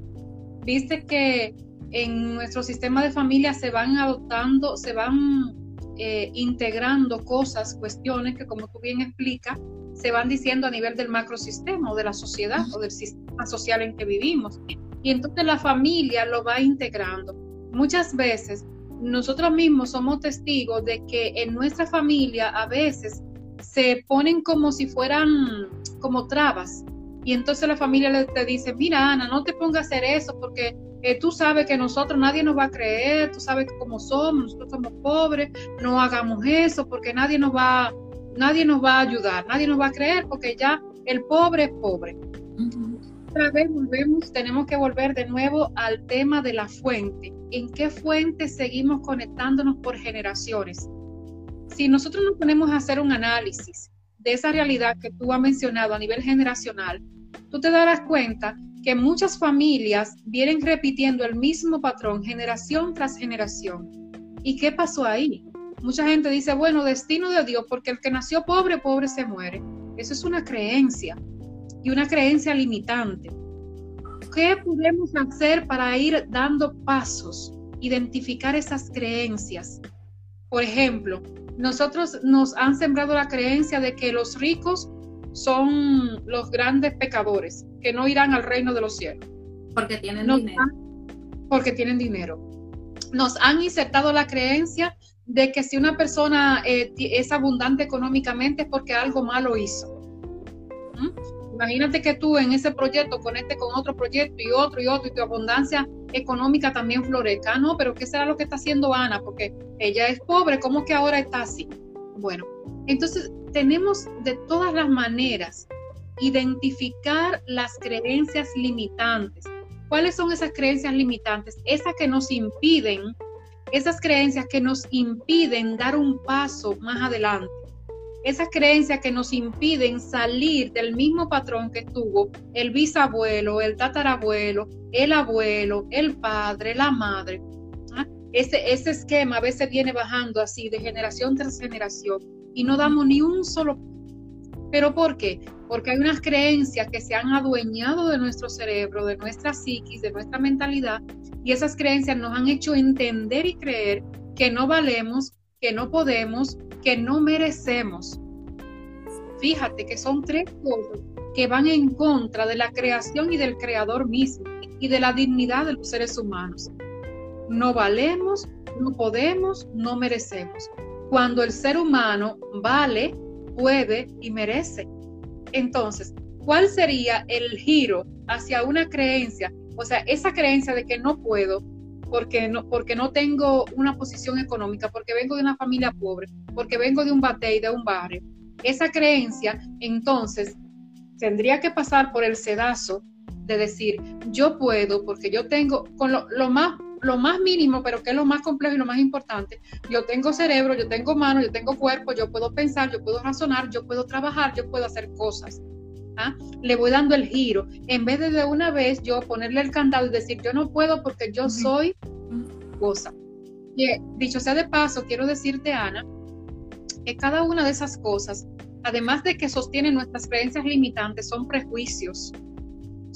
Viste que en nuestro sistema de familia se van adoptando, se van eh, integrando cosas, cuestiones que, como tú bien explicas, se van diciendo a nivel del macrosistema o de la sociedad o del sistema social en que vivimos. Y entonces la familia lo va integrando. Muchas veces nosotros mismos somos testigos de que en nuestra familia a veces se ponen como si fueran como trabas. Y entonces la familia te dice, mira Ana, no te pongas a hacer eso porque eh, tú sabes que nosotros nadie nos va a creer, tú sabes como somos, nosotros somos pobres, no hagamos eso porque nadie nos va, nadie nos va a ayudar, nadie nos va a creer porque ya el pobre es pobre. Otra vez volvemos, tenemos que volver de nuevo al tema de la fuente. ¿En qué fuente seguimos conectándonos por generaciones? Si nosotros nos ponemos a hacer un análisis de esa realidad que tú has mencionado a nivel generacional, tú te darás cuenta que muchas familias vienen repitiendo el mismo patrón generación tras generación. ¿Y qué pasó ahí? Mucha gente dice, bueno, destino de Dios, porque el que nació pobre, pobre se muere. Eso es una creencia y una creencia limitante. ¿Qué podemos hacer para ir dando pasos, identificar esas creencias? Por ejemplo, nosotros nos han sembrado la creencia de que los ricos son los grandes pecadores, que no irán al reino de los cielos. Porque tienen dinero. porque tienen dinero. Nos han insertado la creencia de que si una persona eh, es abundante económicamente es porque algo malo hizo. Imagínate que tú en ese proyecto conectes con otro proyecto y otro y otro y tu abundancia económica también florezca. No, pero ¿qué será lo que está haciendo Ana? Porque ella es pobre, ¿cómo que ahora está así? Bueno, entonces tenemos de todas las maneras identificar las creencias limitantes. ¿Cuáles son esas creencias limitantes? Esas que nos impiden, esas creencias que nos impiden dar un paso más adelante. Esas creencias que nos impiden salir del mismo patrón que tuvo el bisabuelo, el tatarabuelo, el abuelo, el padre, la madre. ¿Ah? Ese, ese esquema a veces viene bajando así de generación tras generación y no damos ni un solo. ¿Pero por qué? Porque hay unas creencias que se han adueñado de nuestro cerebro, de nuestra psiquis, de nuestra mentalidad, y esas creencias nos han hecho entender y creer que no valemos, que no podemos, que no merecemos. Fíjate que son tres cosas que van en contra de la creación y del creador mismo y de la dignidad de los seres humanos. No valemos, no podemos, no merecemos cuando el ser humano vale, puede y merece. Entonces, ¿cuál sería el giro hacia una creencia? O sea, esa creencia de que no puedo porque no, porque no tengo una posición económica, porque vengo de una familia pobre, porque vengo de un batey, de un barrio. Esa creencia, entonces, tendría que pasar por el sedazo de decir, yo puedo, porque yo tengo, con lo, más lo más mínimo, pero que es lo más complejo y lo más importante. Yo tengo cerebro, yo tengo manos, yo tengo cuerpo, yo puedo pensar, yo puedo razonar, yo puedo trabajar, yo puedo hacer cosas. ¿Ah? Le voy dando el giro. En vez de de una vez yo ponerle el candado y decir, yo no puedo porque yo soy cosa. Y, dicho sea de paso, quiero decirte, Ana, que cada una de esas cosas, además de que sostienen nuestras creencias limitantes, son prejuicios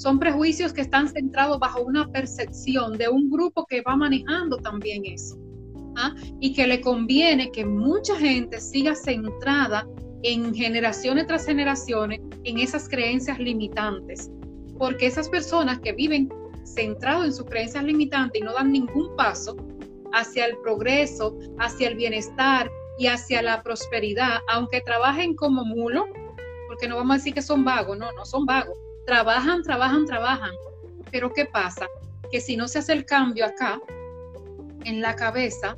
son prejuicios que están centrados bajo una percepción de un grupo que va manejando también eso. ¿ah? Y que le conviene que mucha gente siga centrada en generaciones tras generaciones en esas creencias limitantes. Porque esas personas que viven centrados en sus creencias limitantes y no dan ningún paso hacia el progreso, hacia el bienestar y hacia la prosperidad, aunque trabajen como mulo, porque no vamos a decir que son vagos, no, no son vagos, trabajan, trabajan, trabajan. Pero ¿qué pasa? Que si no se hace el cambio acá, en la cabeza,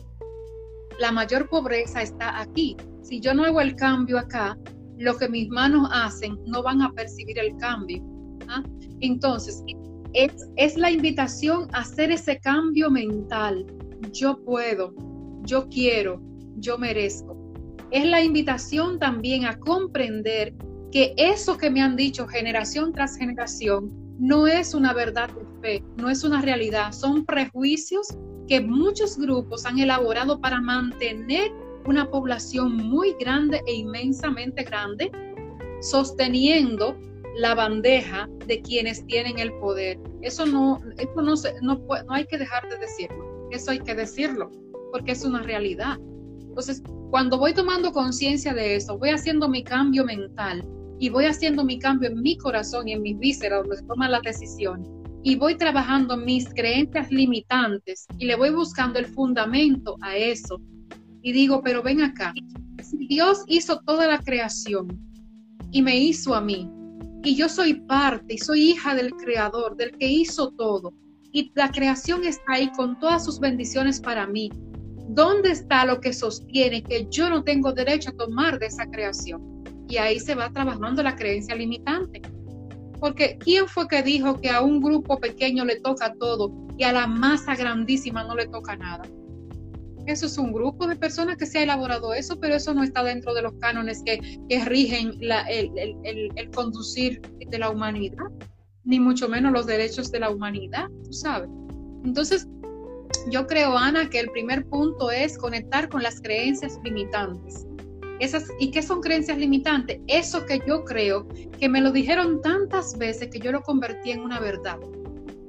la mayor pobreza está aquí. Si yo no hago el cambio acá, lo que mis manos hacen no van a percibir el cambio. ¿ah? Entonces, es, es la invitación a hacer ese cambio mental. Yo puedo, yo quiero, yo merezco. Es la invitación también a comprender que eso que me han dicho generación tras generación no es una verdad de fe, no es una realidad, son prejuicios que muchos grupos han elaborado para mantener una población muy grande e inmensamente grande, sosteniendo la bandeja de quienes tienen el poder. Eso no, eso no, no, no hay que dejar de decirlo, eso hay que decirlo, porque es una realidad. Entonces, cuando voy tomando conciencia de eso, voy haciendo mi cambio mental, y voy haciendo mi cambio en mi corazón y en mis vísceras donde se toman las decisiones y voy trabajando mis creencias limitantes y le voy buscando el fundamento a eso y digo, pero ven acá, si Dios hizo toda la creación y me hizo a mí y yo soy parte y soy hija del creador, del que hizo todo y la creación está ahí con todas sus bendiciones para mí, ¿dónde está lo que sostiene que yo no tengo derecho a tomar de esa creación? y ahí se va trabajando la creencia limitante. Porque ¿quién fue que dijo que a un grupo pequeño le toca todo y a la masa grandísima no le toca nada? Eso es un grupo de personas que se ha elaborado eso, pero eso no está dentro de los cánones que, rigen el, conducir de la humanidad, ni mucho menos los derechos de la humanidad, tú sabes. Entonces, yo creo, Ana, que el primer punto es conectar con las creencias limitantes. Esas, ¿Y qué son creencias limitantes? Eso que yo creo, que me lo dijeron tantas veces que yo lo convertí en una verdad.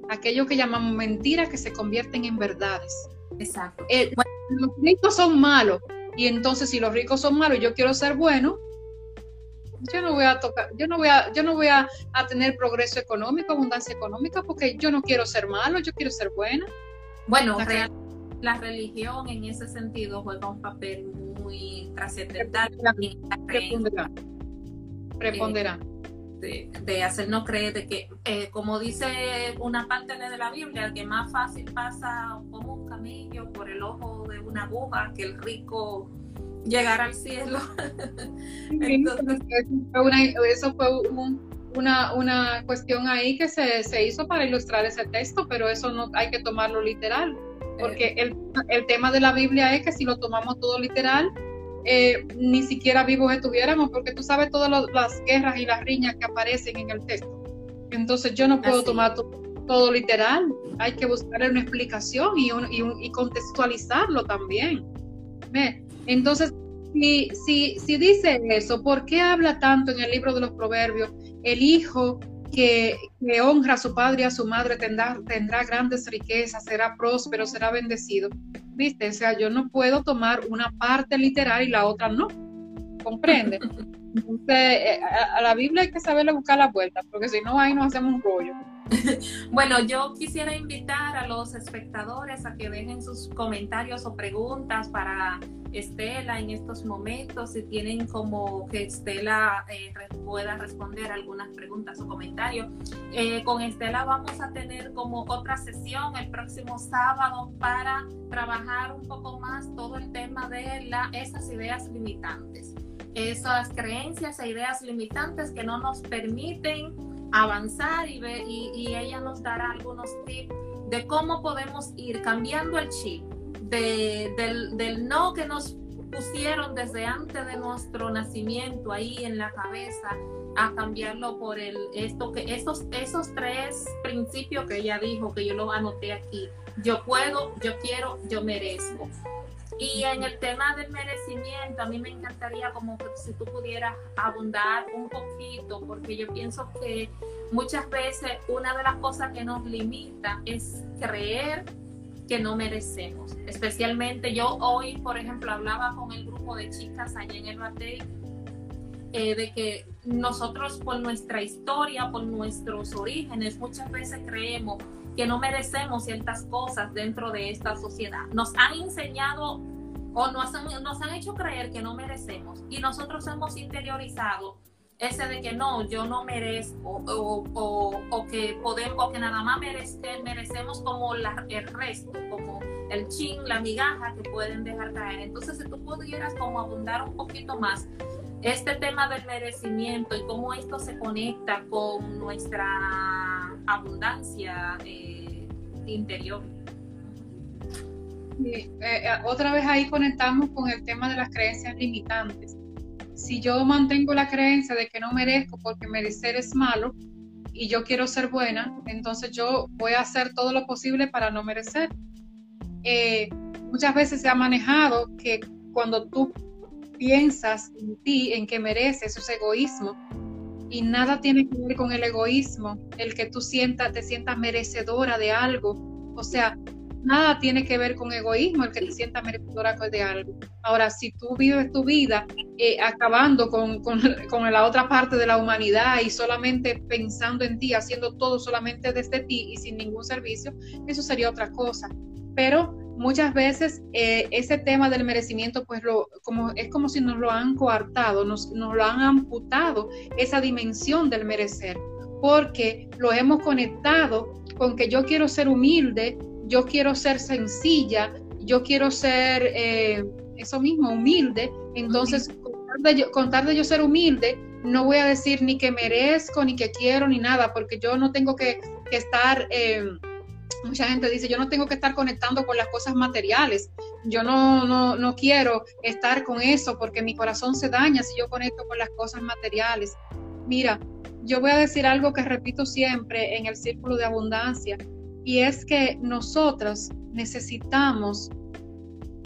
Aquello que llamamos mentiras que se convierten en verdades. Exacto. Eh, los ricos son malos. Y entonces, si los ricos son malos yo quiero ser bueno, yo no voy a tocar, yo no voy a, yo no voy a, a tener progreso económico, abundancia económica, porque yo no quiero ser malo, yo quiero ser buena. Bueno, la, religión en ese sentido juega un papel muy trascendental. Preponderante. Eh, de, hacernos creer de que, eh, como dice una parte de la Biblia, que más fácil pasa como un camello por el ojo de una aguja que el rico llegar al cielo. eso fue una, una, cuestión ahí que se, se, hizo para ilustrar ese texto, pero eso no hay que tomarlo literal, porque el, el tema de la Biblia es que si lo tomamos todo literal, eh, ni siquiera vivos estuviéramos, porque tú sabes todas las guerras y las riñas que aparecen en el texto. Entonces yo no puedo tomar todo literal, hay que buscar una explicación y, y, contextualizarlo también. Entonces, si, si, si dice eso, ¿por qué habla tanto en el libro de los proverbios? El hijo que, honra a su padre y a su madre tendrá, tendrá grandes riquezas, será próspero, será bendecido. ¿Viste? O sea, yo no puedo tomar una parte literal y la otra no. ¿Comprende? Eh, a, la Biblia hay que saberle buscar la vuelta, porque si no, ahí nos hacemos un rollo. Bueno, yo quisiera invitar a los espectadores a que dejen sus comentarios o preguntas para Estela en estos momentos, si tienen como que Estela eh, pueda responder algunas preguntas o comentarios. Eh, con Estela vamos a tener como otra sesión el próximo sábado para trabajar un poco más todo el tema de la, esas ideas limitantes, esas creencias e ideas limitantes que no nos permiten avanzar y, y, y ella nos dará algunos tips de cómo podemos ir cambiando el chip del, del no que nos pusieron desde antes de nuestro nacimiento ahí en la cabeza a cambiarlo por el esto que esos esos tres principios que ella dijo que yo los anoté aquí. Yo puedo yo quiero yo merezco y en el tema del merecimiento a mí me encantaría como si tú pudieras abundar un poquito porque yo pienso que muchas veces una de las cosas que nos limita es creer que no merecemos. Especialmente yo hoy, por ejemplo, hablaba con el grupo de chicas allá en el Batey eh, de que nosotros por nuestra historia, por nuestros orígenes, muchas veces creemos que no merecemos ciertas cosas dentro de esta sociedad. Nos han enseñado o nos han, nos han hecho creer que no merecemos y nosotros hemos interiorizado ese de que no, yo no merezco o, que podemos, o que nada más merecemos como la, el resto, como el chin, la migaja que pueden dejar caer. Entonces, si tú pudieras como abundar un poquito más este tema del merecimiento y cómo esto se conecta con nuestra abundancia eh, interior. Eh, eh, otra vez ahí conectamos con el tema de las creencias limitantes si yo mantengo la creencia de que no merezco porque merecer es malo y yo quiero ser buena, entonces yo voy a hacer todo lo posible para no merecer. Muchas veces se ha manejado que cuando tú piensas en ti, en que mereces, eso es egoísmo. Y nada tiene que ver con el egoísmo, el que tú sientas, te sientas merecedora de algo. O sea, nada tiene que ver con egoísmo, el que te sienta merecedora de algo. Ahora, si tú vives tu vida eh, acabando con, con, con, la otra parte de la humanidad y solamente pensando en ti, haciendo todo solamente desde ti y sin ningún servicio, eso sería otra cosa. Pero muchas veces eh, ese tema del merecimiento, pues lo, como, es como si nos lo han coartado, nos, nos lo han amputado, esa dimensión del merecer, porque lo hemos conectado con que yo quiero ser humilde, yo quiero ser sencilla, yo quiero ser eh, eso mismo, humilde, entonces de yo, con de yo ser humilde, no voy a decir ni que merezco, ni que quiero, ni nada, porque yo no tengo que, estar, eh, mucha gente dice, yo no tengo que estar conectando con las cosas materiales, yo no, no, no quiero estar con eso porque mi corazón se daña si yo conecto con las cosas materiales. Mira, yo voy a decir algo que repito siempre en el círculo de abundancia, y es que nosotros necesitamos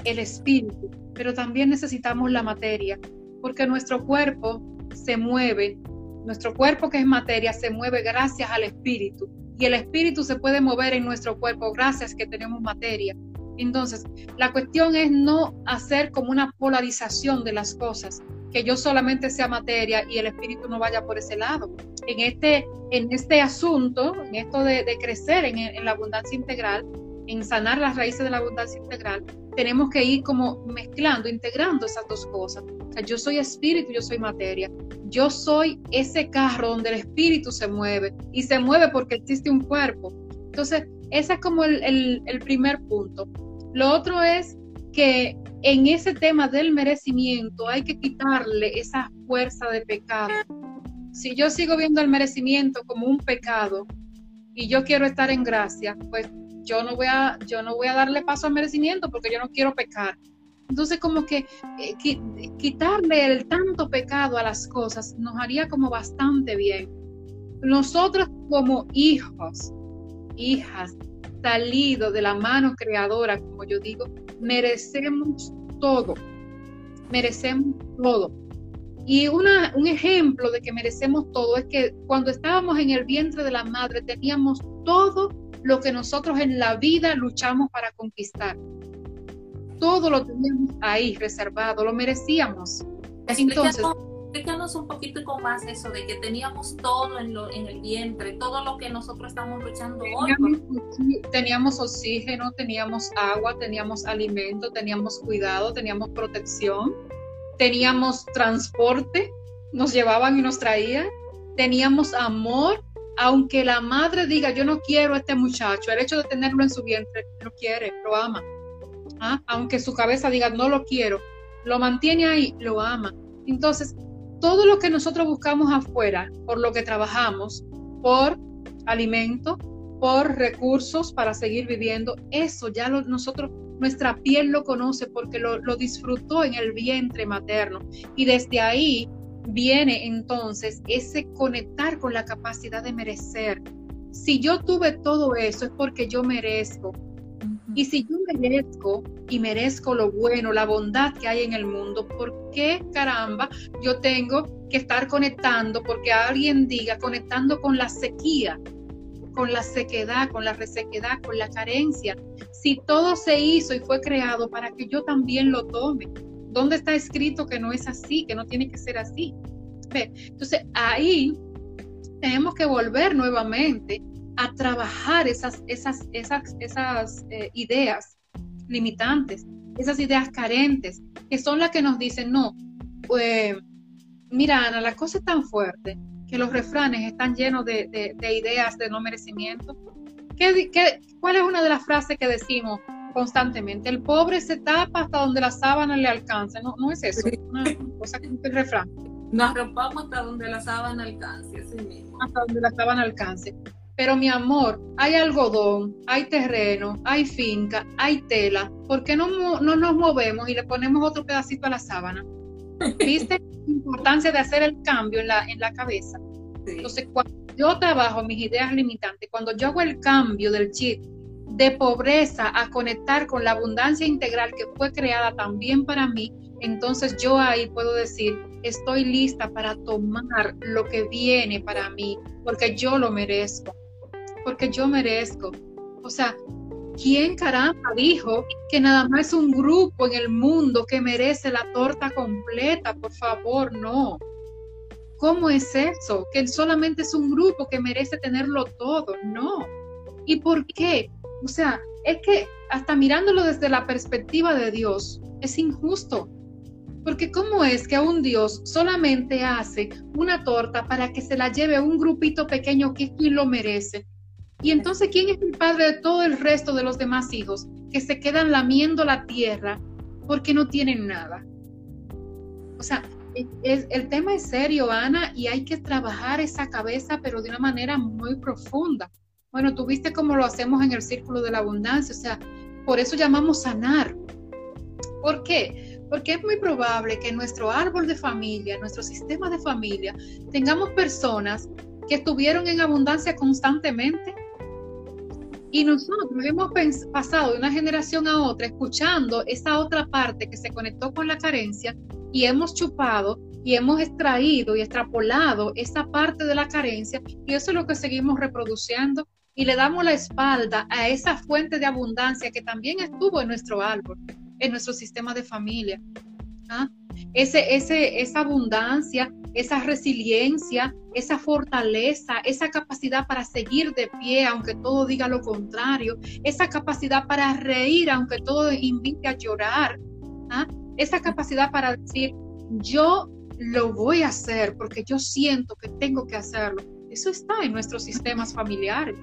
el espíritu, pero también necesitamos la materia, porque nuestro cuerpo se mueve, nuestro cuerpo que es materia se mueve gracias al espíritu, y el espíritu se puede mover en nuestro cuerpo gracias que tenemos materia. Entonces, la cuestión es no hacer como una polarización de las cosas, que yo solamente sea materia y el espíritu no vaya por ese lado. En este, en este asunto, en esto de, crecer en, la abundancia integral, en sanar las raíces de la abundancia integral, tenemos que ir como mezclando, integrando esas dos cosas. O yo soy espíritu, yo soy materia. Yo soy ese carro donde el espíritu se mueve y se mueve porque existe un cuerpo. Entonces, ese es como el, el primer punto. Lo otro es que en ese tema del merecimiento hay que quitarle esa fuerza de pecado. Si yo sigo viendo el merecimiento como un pecado y yo quiero estar en gracia, pues yo no voy a, yo no voy a darle paso al merecimiento porque yo no quiero pecar. Entonces como que eh, quitarle el tanto pecado a las cosas nos haría como bastante bien. Nosotros como hijos, hijas, salido de la mano creadora, como yo digo, merecemos todo, merecemos todo. Y una, un ejemplo de que merecemos todo es que cuando estábamos en el vientre de la madre teníamos todo lo que nosotros en la vida luchamos para conquistar. Todo lo teníamos ahí reservado, lo merecíamos. Entonces, explícanos un poquito más eso de que teníamos todo en, lo, en el vientre, todo lo que nosotros estamos luchando hoy. Teníamos, oxígeno, teníamos agua, teníamos alimento, teníamos cuidado, teníamos protección, teníamos transporte, nos llevaban y nos traían, teníamos amor, aunque la madre diga yo no quiero a este muchacho, el hecho de tenerlo en su vientre, lo quiere, lo ama. ¿Ah? Aunque su cabeza diga no lo quiero, lo mantiene ahí, lo ama. Entonces, todo lo que nosotros buscamos afuera, por lo que trabajamos, por alimento, por recursos para seguir viviendo, eso ya nosotros, nuestra piel lo conoce porque lo, lo disfrutó en el vientre materno. Y desde ahí viene entonces ese conectar con la capacidad de merecer. Si yo tuve todo eso es porque yo merezco, y si yo merezco y merezco lo bueno, la bondad que hay en el mundo, ¿por qué caramba yo tengo que estar conectando? Porque alguien diga, conectando con la sequía, con la sequedad, con la resequedad, con la carencia. Si todo se hizo y fue creado para que yo también lo tome. ¿Dónde está escrito que no es así, que no tiene que ser así? Entonces ahí tenemos que volver nuevamente a trabajar esas, esas, esas, esas eh, ideas limitantes, esas ideas carentes, que son las que nos dicen, no, pues, mira Ana, la cosa es tan fuerte que los refranes están llenos de, ideas de no merecimiento. ¿Qué, qué, cuál es una de las frases que decimos constantemente? El pobre se tapa hasta donde la sábana le alcanza. No, no es eso, una cosa que es el refrán. Nos rompamos hasta donde la sábana alcance, así mismo. Hasta donde la sábana alcance. Pero mi amor, hay algodón, hay terreno, hay finca, hay tela. ¿Por qué no, no nos movemos y le ponemos otro pedacito a la sábana? ¿Viste la importancia de hacer el cambio en la, en la cabeza? Entonces, cuando yo trabajo mis ideas limitantes, cuando yo hago el cambio del chip de pobreza a conectar con la abundancia integral que fue creada también para mí, entonces yo ahí puedo decir, estoy lista para tomar lo que viene para mí, porque yo lo merezco porque yo merezco. O sea, ¿quién caramba dijo que nada más un grupo en el mundo que merece la torta completa? Por favor, no. ¿Cómo es eso? Que solamente es un grupo que merece tenerlo todo. No. ¿Y por qué? O sea, es que hasta mirándolo desde la perspectiva de Dios, es injusto. Porque ¿cómo es que un Dios solamente hace una torta para que se la lleve un grupito pequeño que lo merece? Y entonces, ¿quién es el padre de todo el resto de los demás hijos que se quedan lamiendo la tierra porque no tienen nada? O sea, el tema es serio, Ana, y hay que trabajar esa cabeza, pero de una manera muy profunda. Bueno, tú viste cómo lo hacemos en el círculo de la abundancia, o sea, por eso llamamos sanar. ¿Por qué? Porque es muy probable que en nuestro árbol de familia, nuestro sistema de familia, tengamos personas que estuvieron en abundancia constantemente y nosotros hemos pasado de una generación a otra escuchando esa otra parte que se conectó con la carencia y hemos chupado y hemos extraído y extrapolado esa parte de la carencia y eso es lo que seguimos reproduciendo y le damos la espalda a esa fuente de abundancia que también estuvo en nuestro árbol, en nuestro sistema de familia. ¿Ah? Ese, ese, esa abundancia, esa resiliencia, esa fortaleza, esa capacidad para seguir de pie aunque todo diga lo contrario, esa capacidad para reír aunque todo invite a llorar, ¿ah? esa capacidad para decir, yo lo voy a hacer porque yo siento que tengo que hacerlo. Eso está en nuestros sistemas familiares.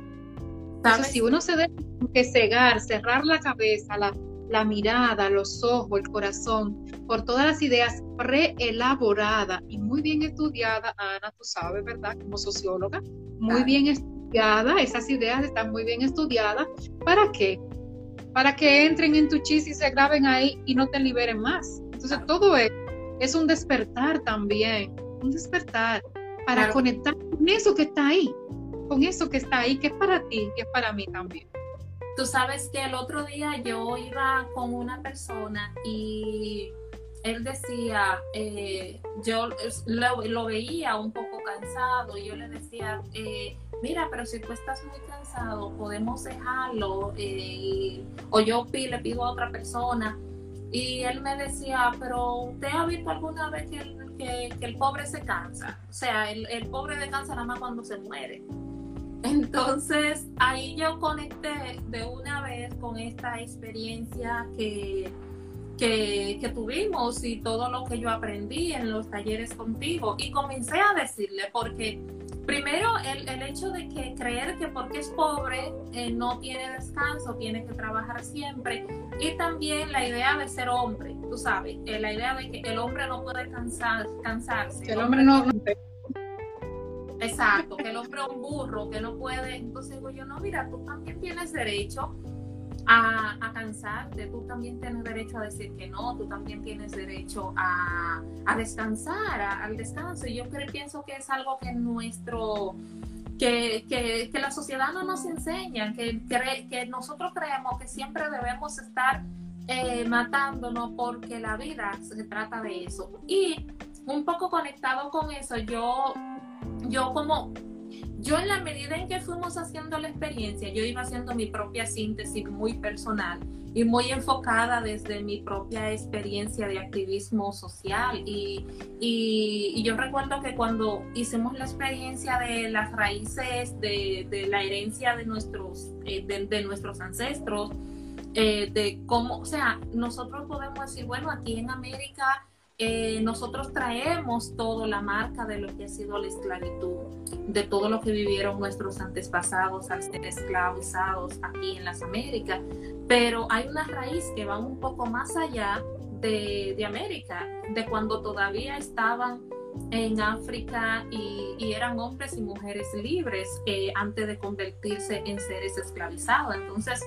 Entonces, si uno se debe que cegar, cerrar la cabeza, la, la mirada, los ojos, el corazón, por todas las ideas preelaboradas y muy bien estudiadas, Ana, tú sabes, ¿verdad? Como socióloga, muy bien estudiada, esas ideas están muy bien estudiadas. ¿Para qué? Para que entren en tu chis y se graben ahí y no te liberen más. Entonces, todo es, es un despertar también, un despertar para conectar con eso que está ahí con eso que está ahí, que es para ti, que es para mí también. Tú sabes que el otro día yo iba con una persona y él decía, eh, yo lo, veía un poco cansado y yo le decía, eh, mira, pero si tú estás muy cansado, podemos dejarlo, eh, o yo le pido a otra persona. Y él me decía, pero ¿usted ha visto alguna vez que el, pobre se cansa? O sea, el, el pobre descansa nada más cuando se muere. Entonces ahí yo conecté de una vez con esta experiencia que, que, tuvimos y todo lo que yo aprendí en los talleres contigo y comencé a decirle porque primero el, hecho de que creer que porque es pobre eh, no tiene descanso, tiene que trabajar siempre y también la idea de ser hombre, tú sabes, eh, la idea de que el hombre no puede cansar, cansarse. El hombre no... Exacto, que el hombre es un burro, que no puede. Entonces digo yo, no, mira, tú también tienes derecho a, cansarte, tú también tienes derecho a decir que no, tú también tienes derecho a, descansar, al descanso. Y yo creo, pienso que es algo que nuestro, que, que, que la sociedad no nos enseña, que, que nosotros creemos que siempre debemos estar eh, matándonos porque la vida se trata de eso. Y un poco conectado con eso, yo yo como, yo en la medida en que fuimos haciendo la experiencia, yo iba haciendo mi propia síntesis muy personal y muy enfocada desde mi propia experiencia de activismo social. Y, y, yo recuerdo que cuando hicimos la experiencia de las raíces de, de la herencia de nuestros, eh, de, nuestros ancestros, eh, de cómo, o sea, nosotros podemos decir, bueno, aquí en América eh, nosotros traemos toda la marca de lo que ha sido la esclavitud, de todo lo que vivieron nuestros antepasados al ser esclavizados aquí en las Américas, pero hay una raíz que va un poco más allá de, América, de cuando todavía estaban en África y, eran hombres y mujeres libres eh, antes de convertirse en seres esclavizados. Entonces,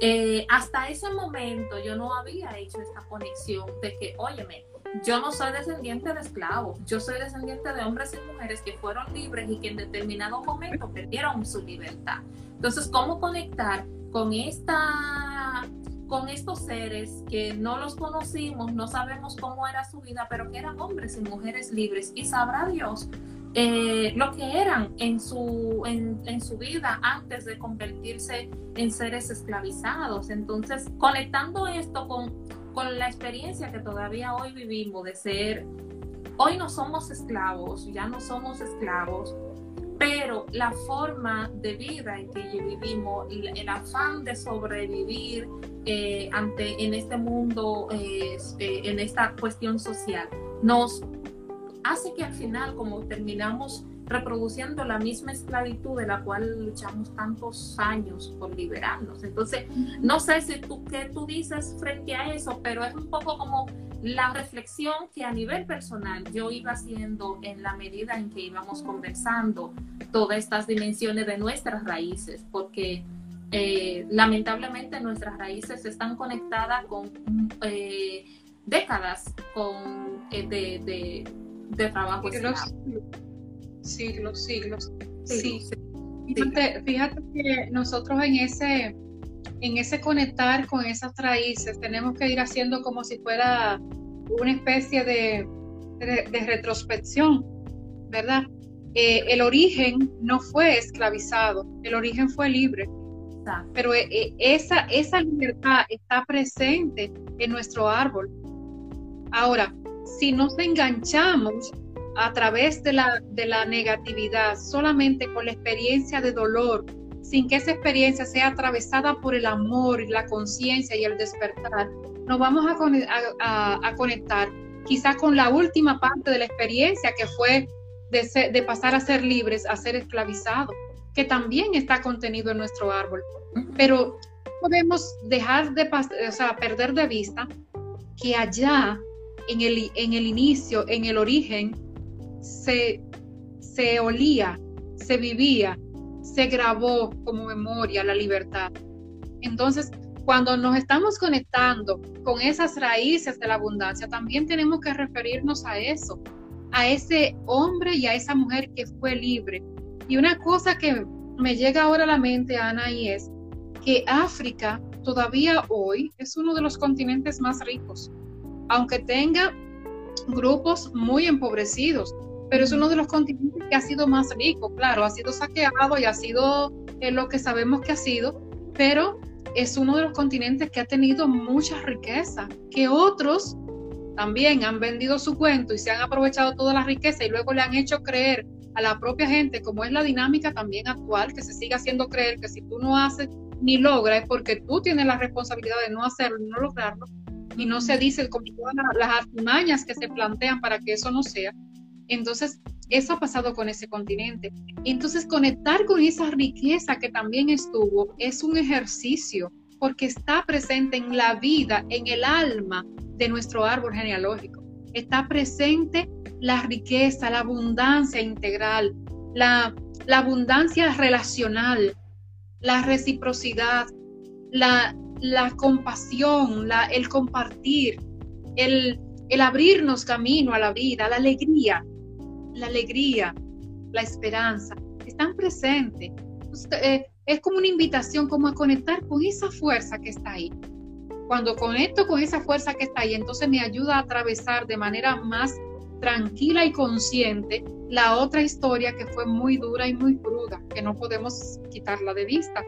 eh, hasta ese momento yo no había hecho esta conexión de que, óyeme, yo no soy descendiente de esclavos, yo soy descendiente de hombres y mujeres que fueron libres y que en determinado momento perdieron su libertad. Entonces, ¿cómo conectar con esta con estos seres que no los conocimos, no sabemos cómo era su vida, pero que eran hombres y mujeres libres y sabrá Dios eh, lo que eran en su, en, en, su vida antes de convertirse en seres esclavizados. Entonces, conectando esto con con la experiencia que todavía hoy vivimos de ser, hoy no somos esclavos, ya no somos esclavos, pero la forma de vida en que vivimos, el, afán de sobrevivir eh, ante, en este mundo, eh, en esta cuestión social, nos hace que al final, como terminamos reproduciendo la misma esclavitud de la cual luchamos tantos años por liberarnos. Entonces, no sé si tú qué tú dices frente a eso, pero es un poco como la reflexión que a nivel personal yo iba haciendo en la medida en que íbamos conversando todas estas dimensiones de nuestras raíces, porque eh, lamentablemente nuestras raíces están conectadas con eh, décadas con, eh, de, de, trabajo. Siglos, siglos, Sí. Fíjate, fíjate, que nosotros en ese, en ese conectar con esas raíces tenemos que ir haciendo como si fuera una especie de, de, retrospección, ¿verdad? Eh, el origen no fue esclavizado, el origen fue libre. Pero eh, eh, esa, esa libertad está presente en nuestro árbol. Ahora, si nos enganchamos a través de la, de la negatividad, solamente con la experiencia de dolor, sin que esa experiencia sea atravesada por el amor la conciencia y el despertar, nos vamos a, a, conectar quizás con la última parte de la experiencia que fue de, de, pasar a ser libres, a ser esclavizados, que también está contenido en nuestro árbol. Pero podemos dejar de o sea, perder de vista que allá, en el, en el inicio, en el origen, se, se olía, se vivía, se grabó como memoria la libertad. Entonces, cuando nos estamos conectando con esas raíces de la abundancia, también tenemos que referirnos a eso, a ese hombre y a esa mujer que fue libre. Y una cosa que me llega ahora a la mente, Ana, y es que África todavía hoy es uno de los continentes más ricos, aunque tenga grupos muy empobrecidos pero es uno de los continentes que ha sido más rico, claro, ha sido saqueado y ha sido eh, lo que sabemos que ha sido, pero es uno de los continentes que ha tenido mucha riqueza, que otros también han vendido su cuento y se han aprovechado toda la riqueza y luego le han hecho creer a la propia gente, como es la dinámica también actual, que se sigue haciendo creer que si tú no haces ni logras es porque tú tienes la responsabilidad de no hacerlo, no lograrlo, y no se dice como todas las artimañas que se plantean para que eso no sea. Entonces, eso ha pasado con ese continente. Entonces, conectar con esa riqueza que también estuvo es un ejercicio porque está presente en la vida, en el alma de nuestro árbol genealógico. Está presente la riqueza, la abundancia integral, la, abundancia relacional, la reciprocidad, la, compasión, el compartir, el, el abrirnos camino a la vida, la alegría la alegría, la esperanza, están presentes. Eh, es como una invitación, como a conectar con esa fuerza que está ahí. Cuando conecto con esa fuerza que está ahí, entonces me ayuda a atravesar de manera más tranquila y consciente la otra historia que fue muy dura y muy cruda, que no podemos quitarla de vista,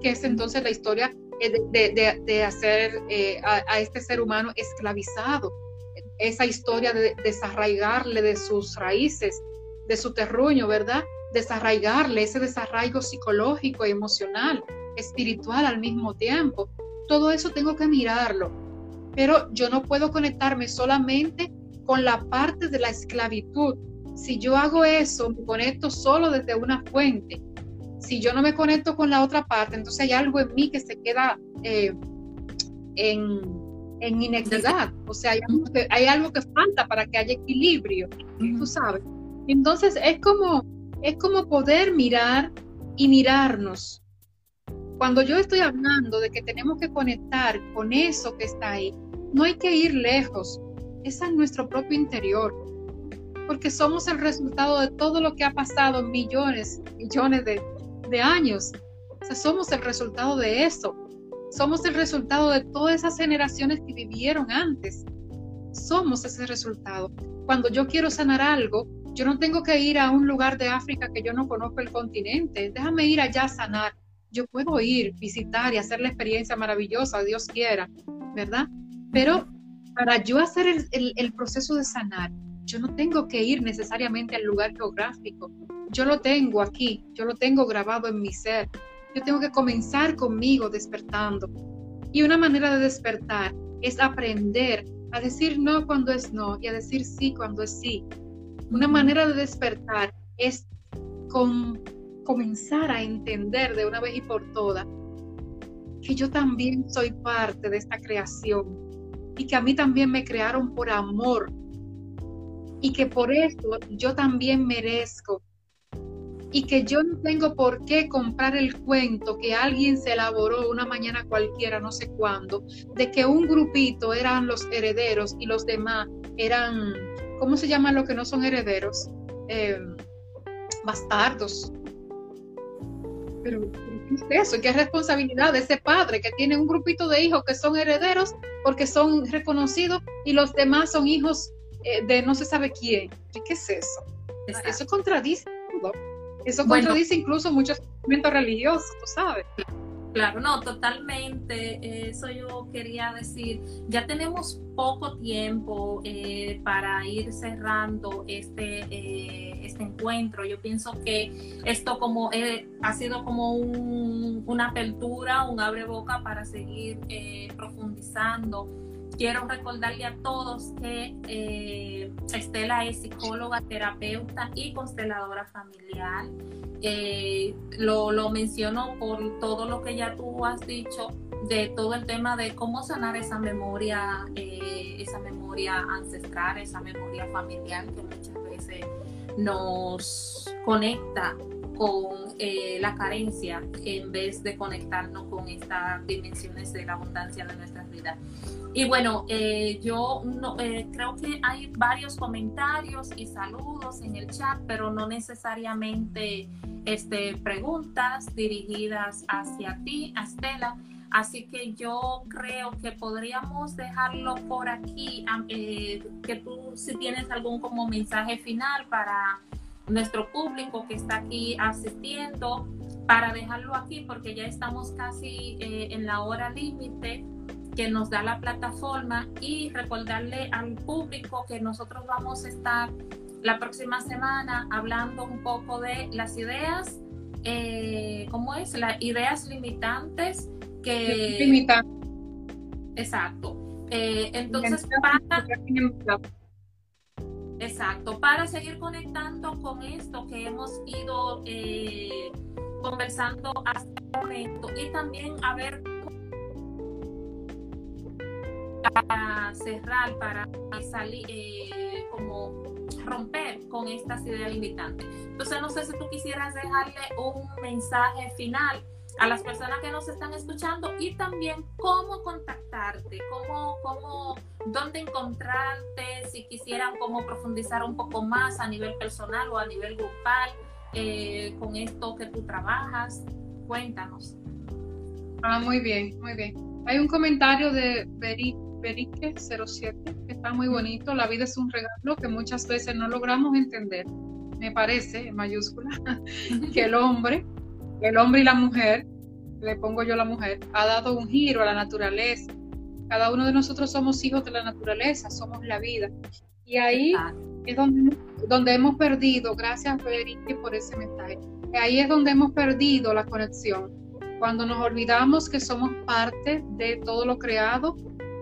que es entonces la historia de, hacer eh, a, este ser humano esclavizado, esa historia de desarraigarle de sus raíces, de su terruño, ¿verdad? Desarraigarle ese desarraigo psicológico, emocional, espiritual al mismo tiempo. Todo eso tengo que mirarlo. Pero yo no puedo conectarme solamente con la parte de la esclavitud. Si yo hago eso, me conecto solo desde una fuente. Si yo no me conecto con la otra parte, entonces hay algo en mí que se queda eh, en, en inequidad, o sea, hay algo, que, falta para que haya equilibrio, tú sabes. Entonces es como, es como poder mirar y mirarnos. Cuando yo estoy hablando de que tenemos que conectar con eso que está ahí, no hay que ir lejos, es en nuestro propio interior, porque somos el resultado de todo lo que ha pasado millones, millones de, de años. O sea, somos el resultado de eso. Somos el resultado de todas esas generaciones que vivieron antes. Somos ese resultado. Cuando yo quiero sanar algo, yo no tengo que ir a un lugar de África que yo no conozco el continente. Déjame ir allá a sanar. Yo puedo ir, visitar y hacer la experiencia maravillosa, Dios quiera, ¿verdad? Pero para yo hacer el, proceso de sanar, yo no tengo que ir necesariamente al lugar geográfico. Yo lo tengo aquí, yo lo tengo grabado en mi ser. Yo tengo que comenzar conmigo despertando. Y una manera de despertar es aprender a decir no cuando es no y a decir sí cuando es sí. Una manera de despertar es con comenzar a entender de una vez y por todas que yo también soy parte de esta creación y que a mí también me crearon por amor y que por eso yo también merezco y que yo no tengo por qué comprar el cuento que alguien se elaboró una mañana cualquiera, no sé cuándo, de que un grupito eran los herederos y los demás eran, ¿cómo se llaman los que no son herederos? Eh, bastardos. Pero, ¿qué es eso? ¿Qué responsabilidad de ese padre que tiene un grupito de hijos que son herederos porque son reconocidos y los demás son hijos eh, de no se sabe quién? ¿Qué es eso? Eso contradice todo. Eso contradice incluso muchos movimientos religiosos, tú sabes. Claro, no, totalmente. Eso yo quería decir. Ya tenemos poco tiempo eh, para ir cerrando este, eh, este encuentro. Yo pienso que esto como eh, ha sido como una apertura, un abre boca para seguir profundizando quiero recordarle a todos que eh, Estela es psicóloga, terapeuta y consteladora familiar. Eh, lo, lo menciono por todo lo que ya tú has dicho de todo el tema de cómo sanar esa memoria, eh, esa memoria ancestral, esa memoria familiar que muchas veces nos conecta con la carencia en vez de conectarnos con estas dimensiones de la abundancia de nuestras vidas. Y bueno, eh, yo no, eh, creo que hay varios comentarios y saludos en el chat, pero no necesariamente este, preguntas dirigidas hacia ti, Estela. Así que yo creo que podríamos dejarlo por aquí, eh, que tú si tienes algún como mensaje final para nuestro público que está aquí asistiendo, para dejarlo aquí porque ya estamos casi en la hora límite que nos da la plataforma y recordarle al público que nosotros vamos a estar la próxima semana hablando un poco de las ideas, eh, ¿cómo es? Las ideas limitantes que... Limitantes. Exacto. Eh, entonces, para... Exacto, para seguir conectando con esto que hemos ido eh, conversando hasta el momento y también a ver para cerrar, para salir, eh, como romper con estas ideas limitantes. Entonces, no sé si tú quisieras dejarle un mensaje final a las personas que nos están escuchando y también cómo contactarte, cómo, cómo, dónde encontrarte, si quisieran cómo profundizar un poco más a nivel personal o a nivel grupal eh, con esto que tú trabajas. Cuéntanos. Ah, muy bien, muy bien. Hay un comentario de Beri Berique 07, que está muy bonito. La vida es un regalo que muchas veces no logramos entender. Me parece, en mayúscula, que el hombre, el hombre y la mujer, le pongo yo la mujer, ha dado un giro a la naturaleza. Cada uno de nosotros somos hijos de la naturaleza, somos la vida. Y ahí es donde, donde hemos perdido, gracias Berique por ese mensaje, ahí es donde hemos perdido la conexión. Cuando nos olvidamos que somos parte de todo lo creado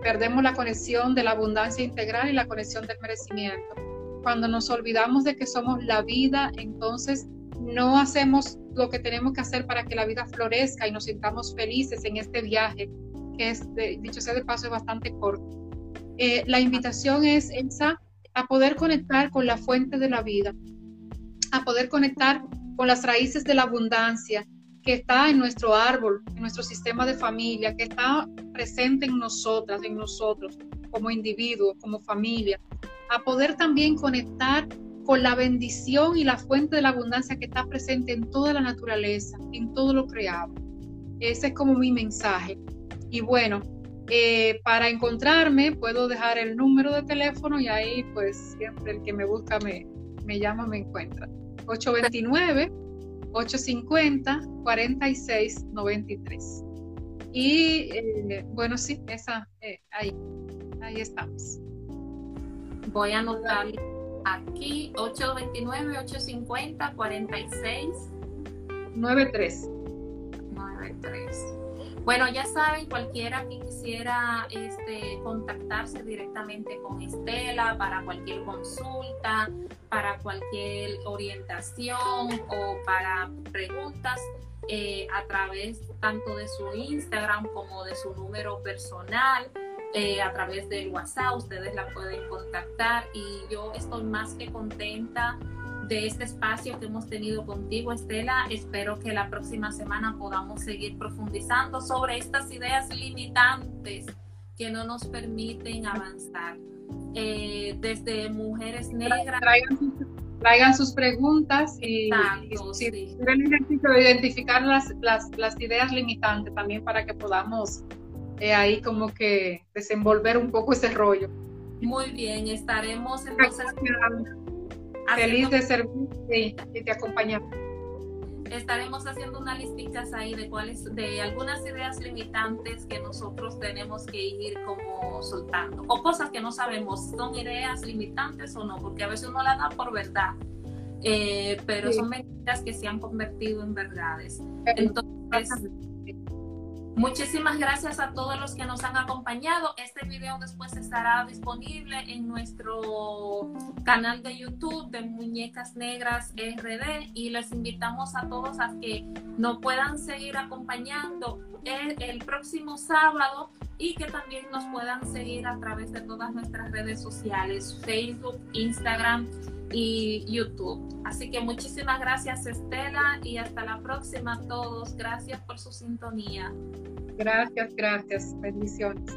perdemos la conexión de la abundancia integral y la conexión del merecimiento. Cuando nos olvidamos de que somos la vida, entonces no hacemos lo que tenemos que hacer para que la vida florezca y nos sintamos felices en este viaje, que es, dicho sea de paso, es bastante corto. Eh, la invitación es esa, a poder conectar con la fuente de la vida, a poder conectar con las raíces de la abundancia, que está en nuestro árbol, en nuestro sistema de familia, que está presente en nosotras, en nosotros, como individuos, como familia, a poder también conectar con la bendición y la fuente de la abundancia que está presente en toda la naturaleza, en todo lo creado. Ese es como mi mensaje. Y bueno, eh, para encontrarme puedo dejar el número de teléfono y ahí pues siempre el que me busca me, me llama, me encuentra. 829 850 46 93. Y eh, bueno, sí, esa, eh, ahí, ahí estamos. Voy a anotar aquí 829 850 46 93. 93. Bueno, ya saben, cualquiera que quisiera quisiera este, contactarse directamente con Estela para cualquier consulta, para cualquier orientación o para preguntas, eh, a través tanto de su Instagram como de su número personal. Eh, a través del WhatsApp, ustedes la pueden contactar y yo estoy más que contenta de este espacio que hemos tenido contigo, Estela. Espero que la próxima semana podamos seguir profundizando sobre estas ideas limitantes que no nos permiten avanzar. Eh, desde mujeres negras. Traigan, sus preguntas y, si identificar las, las, ideas limitantes también para que podamos eh, ahí como que desenvolver un poco ese rollo. Muy bien, estaremos entonces. Feliz de servir y de acompañar. Estaremos haciendo una listica ahí de cuáles, de algunas ideas limitantes que nosotros tenemos que ir como soltando. O cosas que no sabemos, son ideas limitantes o no, porque a veces uno la da por verdad. Eh, pero son mentiras que se han convertido en verdades. Entonces, Muchísimas gracias a todos los que nos han acompañado. Este video después estará disponible en nuestro canal de YouTube de Muñecas Negras RD y les invitamos a todos a que nos puedan seguir acompañando el, el próximo sábado y que también nos puedan seguir a través de todas nuestras redes sociales, Facebook, Instagram y YouTube. Así que muchísimas gracias Estela y hasta la próxima a todos. Gracias por su sintonía. Gracias, gracias. Bendiciones.